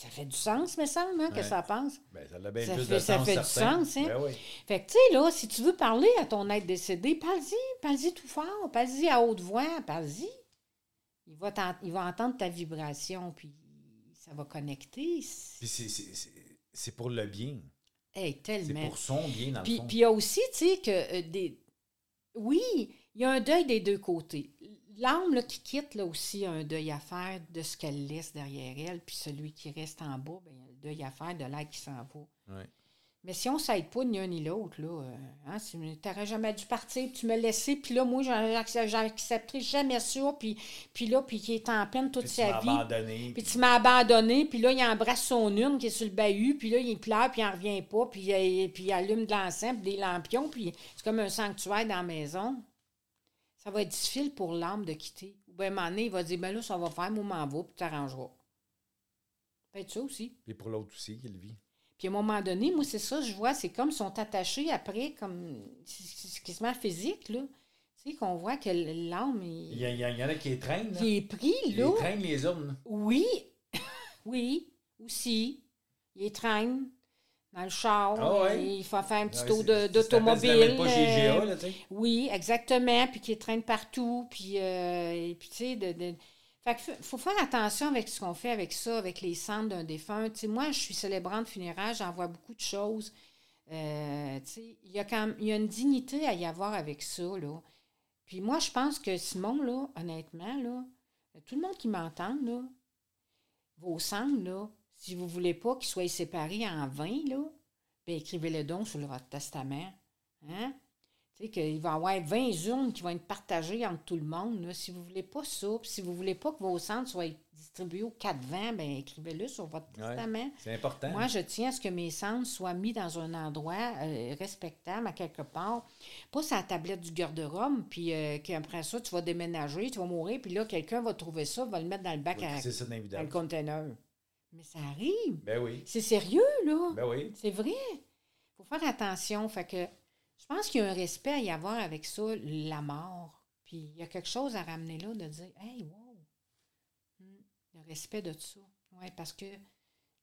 Ça fait du sens, me semble, hein, que Ouais. ça pense. Ben, ça a bien Ça fait- de ça sens, fait du sens, hein? Ben oui. Fait que, tu sais, là, si tu veux parler à ton être décédé, parle-y, parle-y tout fort, parle-y à haute voix, parle-y. Il va, t'en- il va entendre ta vibration, puis ça va connecter. Puis c'est- c'est- c'est c'est pour le bien. Hey, C'est tellement. pour son bien, dans le Puis fond. puis il y a aussi, tu sais, que euh, des. Oui, il y a un deuil des deux côtés. L'âme qui quitte, là aussi, a un deuil à faire de ce qu'elle laisse derrière elle, puis celui qui reste en bas, ben, il a le deuil à faire, de l'aide qui s'en va. Ouais. Mais si on ne s'aide pas ni un ni l'autre, là, euh, hein, tu n'aurais jamais dû partir, tu me laissais, puis là, moi, j'accepterai jamais ça, puis, puis là, puis qui est en peine toute Puis sa vie. abandonné. Puis tu m'as abandonné, puis là, il embrasse son urne qui est sur le bahut, puis là, il pleure, puis il n'en revient pas, puis, il- puis il allume de puis des lampions, puis c'est comme un sanctuaire dans la maison. Ça va être difficile pour l'âme de quitter. Ou bien, à un moment donné, il va dire, ben là, ça va faire, moi, m'en va, puis tu t'arrangeras. Peut-être ça aussi. Puis pour l'autre aussi, qui le vit. Puis à un moment donné, moi, c'est ça, je vois, c'est comme ils sont attachés après, comme. C'est quasiment physique, là. Tu sais, qu'on voit que l'âme, Il il, y, il il en a qui les traînent. là. il est pris, Ils là. traînent les urnes. Oui, oui, aussi. Il traîne dans le char. Ah ouais? Il faut faire un petit tour d'automobile. euh, oui, exactement. Puis qui traîne partout. Puis, euh, puis tu sais, de, de- Fait que faut- faire attention avec ce qu'on fait avec ça, avec les cendres d'un défunt. Tu sais, moi, je suis célébrante funéraire, j'en vois beaucoup de choses. Euh, tu sais, il y a quand même, y a une dignité à y avoir avec ça, là. Puis moi, je pense que Simon, là, honnêtement, là, tout le monde qui m'entend, là, vos cendres, là, si vous voulez pas qu'ils soient séparés en 20, là, ben écrivez-le donc sur votre testament. Hein? Tu sais, qu'il va y avoir 20 urnes qui vont être partagées entre tout le monde. là. Si vous voulez pas ça, puis si vous voulez pas que vos cendres soient distribués aux quatre vents, ben écrivez-le sur votre Ouais. testament. C'est important. Moi, je tiens à ce que mes cendres soient mis dans un endroit euh, respectable, à quelque part. Pas sur la tablette du garde-robe, puis euh, qu'après ça, tu vas déménager, tu vas mourir, puis là, quelqu'un va trouver ça, va le mettre dans le bac à, C'est ça dans le container. Mais ça arrive. Ben oui. C'est sérieux, là. Ben oui. C'est vrai. faut faire attention. Fait que je pense qu'il y a un respect à y avoir avec ça, la mort. Puis il y a quelque chose à ramener là, de dire Hey, wow! Hmm, Le respect de ça. Oui, parce que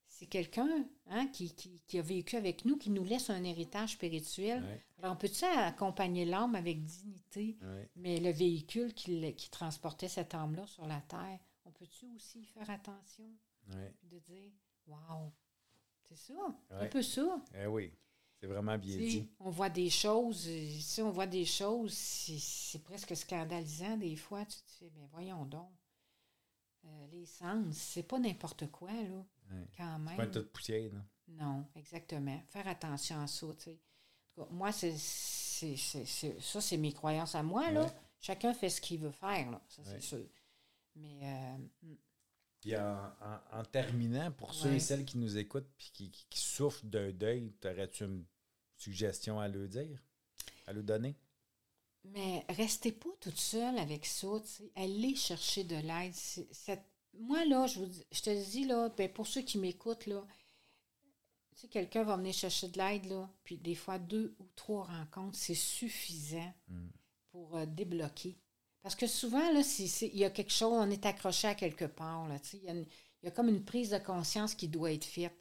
c'est quelqu'un hein, qui, qui, qui a vécu avec nous, qui nous laisse un héritage spirituel. Ouais. Alors, on peut-tu accompagner l'âme avec dignité, Ouais. mais le véhicule qui, qui transportait cette âme-là sur la terre, on peut-tu aussi y faire attention? Ouais. Puis de dire Wow! C'est ça, un peu ça. Eh oui. C'est vraiment bien dit. on voit des choses, euh, si on voit des choses, c'est presque scandalisant des fois. Tu te fais, mais voyons donc. Euh, les sens, c'est pas n'importe quoi, là, Ouais. quand même. Pas toute poussière, là. Non, exactement. Faire attention à ça, tu sais. En tout cas, Moi, c'est ça, c'est mes croyances à moi, là. Chacun fait ce qu'il veut faire, là. Ça, c'est sûr. Mais, euh, mm, Puis en, en- en terminant, pour ceux et celles qui nous écoutent puis qui, qui- qui souffrent d'un deuil, t'aurais-tu une suggestion à leur dire? À leur donner? Mais restez pas toute seule avec ça. Allez chercher de l'aide. Moi, là, je, vous dis- je te dis, là, ben, pour ceux qui m'écoutent, là, quelqu'un va venir chercher de l'aide, là, puis des fois, deux ou trois rencontres, c'est suffisant Mm. pour euh, débloquer. Parce que souvent, là, il y a quelque chose, on est accroché à quelque part, là. Il y, a une- il y a comme une prise de conscience qui doit être faite.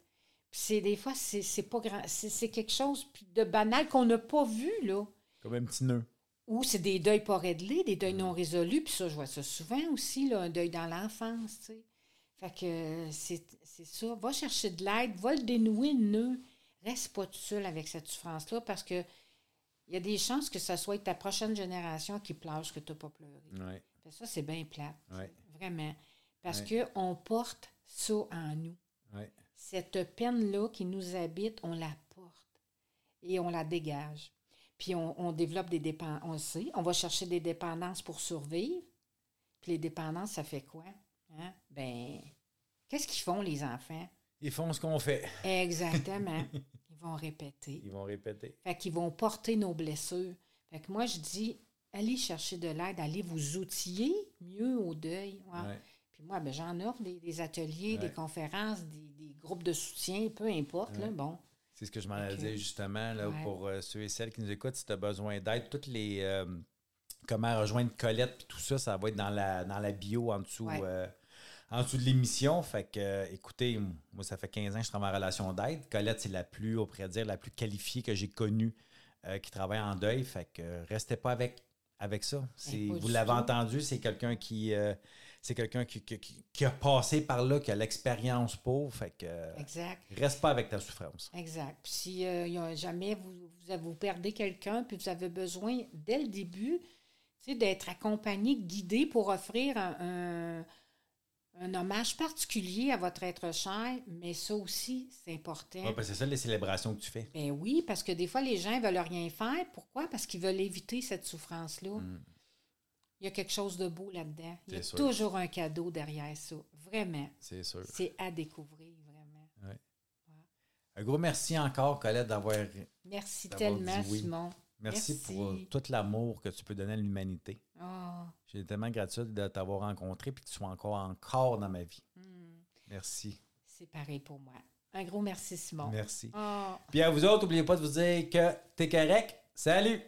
Puis c'est des fois, c'est pas grand, c'est quelque chose de banal qu'on n'a pas vu, là. Comme un petit nœud. Ou c'est des deuils pas réglés, des deuils non résolus. Puis ça, je vois ça souvent aussi, là, un deuil dans l'enfance, tu sais. Fait que c'est c'est ça. Va chercher de l'aide, va le dénouer le nœud. Reste pas tout seul avec cette souffrance-là parce que il y a des chances que ce soit ta prochaine génération qui pleure ce que tu n'as pas pleuré. Ouais. Ça, c'est bien plate. Ouais. Vraiment. Parce Ouais. qu'on porte ça en nous. Cette peine-là qui nous habite, on la porte et on la dégage. Puis on, on développe des dépendances. On sait, on va chercher des dépendances pour survivre. Puis les dépendances, ça fait quoi? Hein? Ben, qu'est-ce qu'ils font, les enfants? Ils font ce qu'on fait. Exactement. Ils vont répéter. Ils vont répéter. Fait qu'ils vont porter nos blessures. Fait que moi, je dis, allez chercher de l'aide, allez vous outiller mieux au deuil. Ouais. Ouais. Puis moi, ben, j'en offre des, des ateliers, Ouais. des conférences, des, des groupes de soutien, peu importe. Là, bon. C'est ce que je m'en allais Ok. dire justement là, pour euh, ceux et celles qui nous écoutent. Si tu as besoin d'aide, toutes les. euh, comment rejoindre Colette puis tout ça, ça va être dans la, dans la bio en dessous, euh, en dessous de l'émission. Fait que, euh, écoutez, moi, ça fait 15 ans que je travaille en relation d'aide. Colette, c'est la plus, on pourrait dire, la plus qualifiée que j'ai connue euh, qui travaille en deuil. Fait que euh, restez pas avec, avec ça. C'est- pas vous l'avez entendu, c'est quelqu'un qui. c'est quelqu'un qui, qui- qui- qui a passé par là, qui a l'expérience pour. Fait que Exact. reste pas avec ta souffrance. Exact. Puis si jamais vous, vous, vous perdez quelqu'un, puis vous avez besoin, dès le début, tu sais, d'être accompagné, guidé pour offrir un, un- un hommage particulier à votre être cher, mais ça aussi, c'est important. Ouais, parce que c'est ça les célébrations que tu fais. Ben oui, parce que des fois, les gens ne veulent rien faire. Pourquoi? Parce qu'ils veulent éviter cette souffrance-là. Mm. Il y a quelque chose de beau là-dedans. Il y a sûr. toujours un cadeau derrière ça. Vraiment. C'est sûr. C'est à découvrir, vraiment. Un gros merci encore, Colette, d'avoir. Merci tellement, oui. Simon. Merci, Merci. pour euh, tout l'amour que tu peux donner à l'humanité. Ah, J'ai tellement gratitude de t'avoir rencontré et que tu sois encore, encore dans ma vie. hmm, Merci. c'est pareil pour moi. Un gros merci, Simon. Merci. Ah. Puis à vous autres, n'oubliez pas de vous dire que t'es correct. Salut!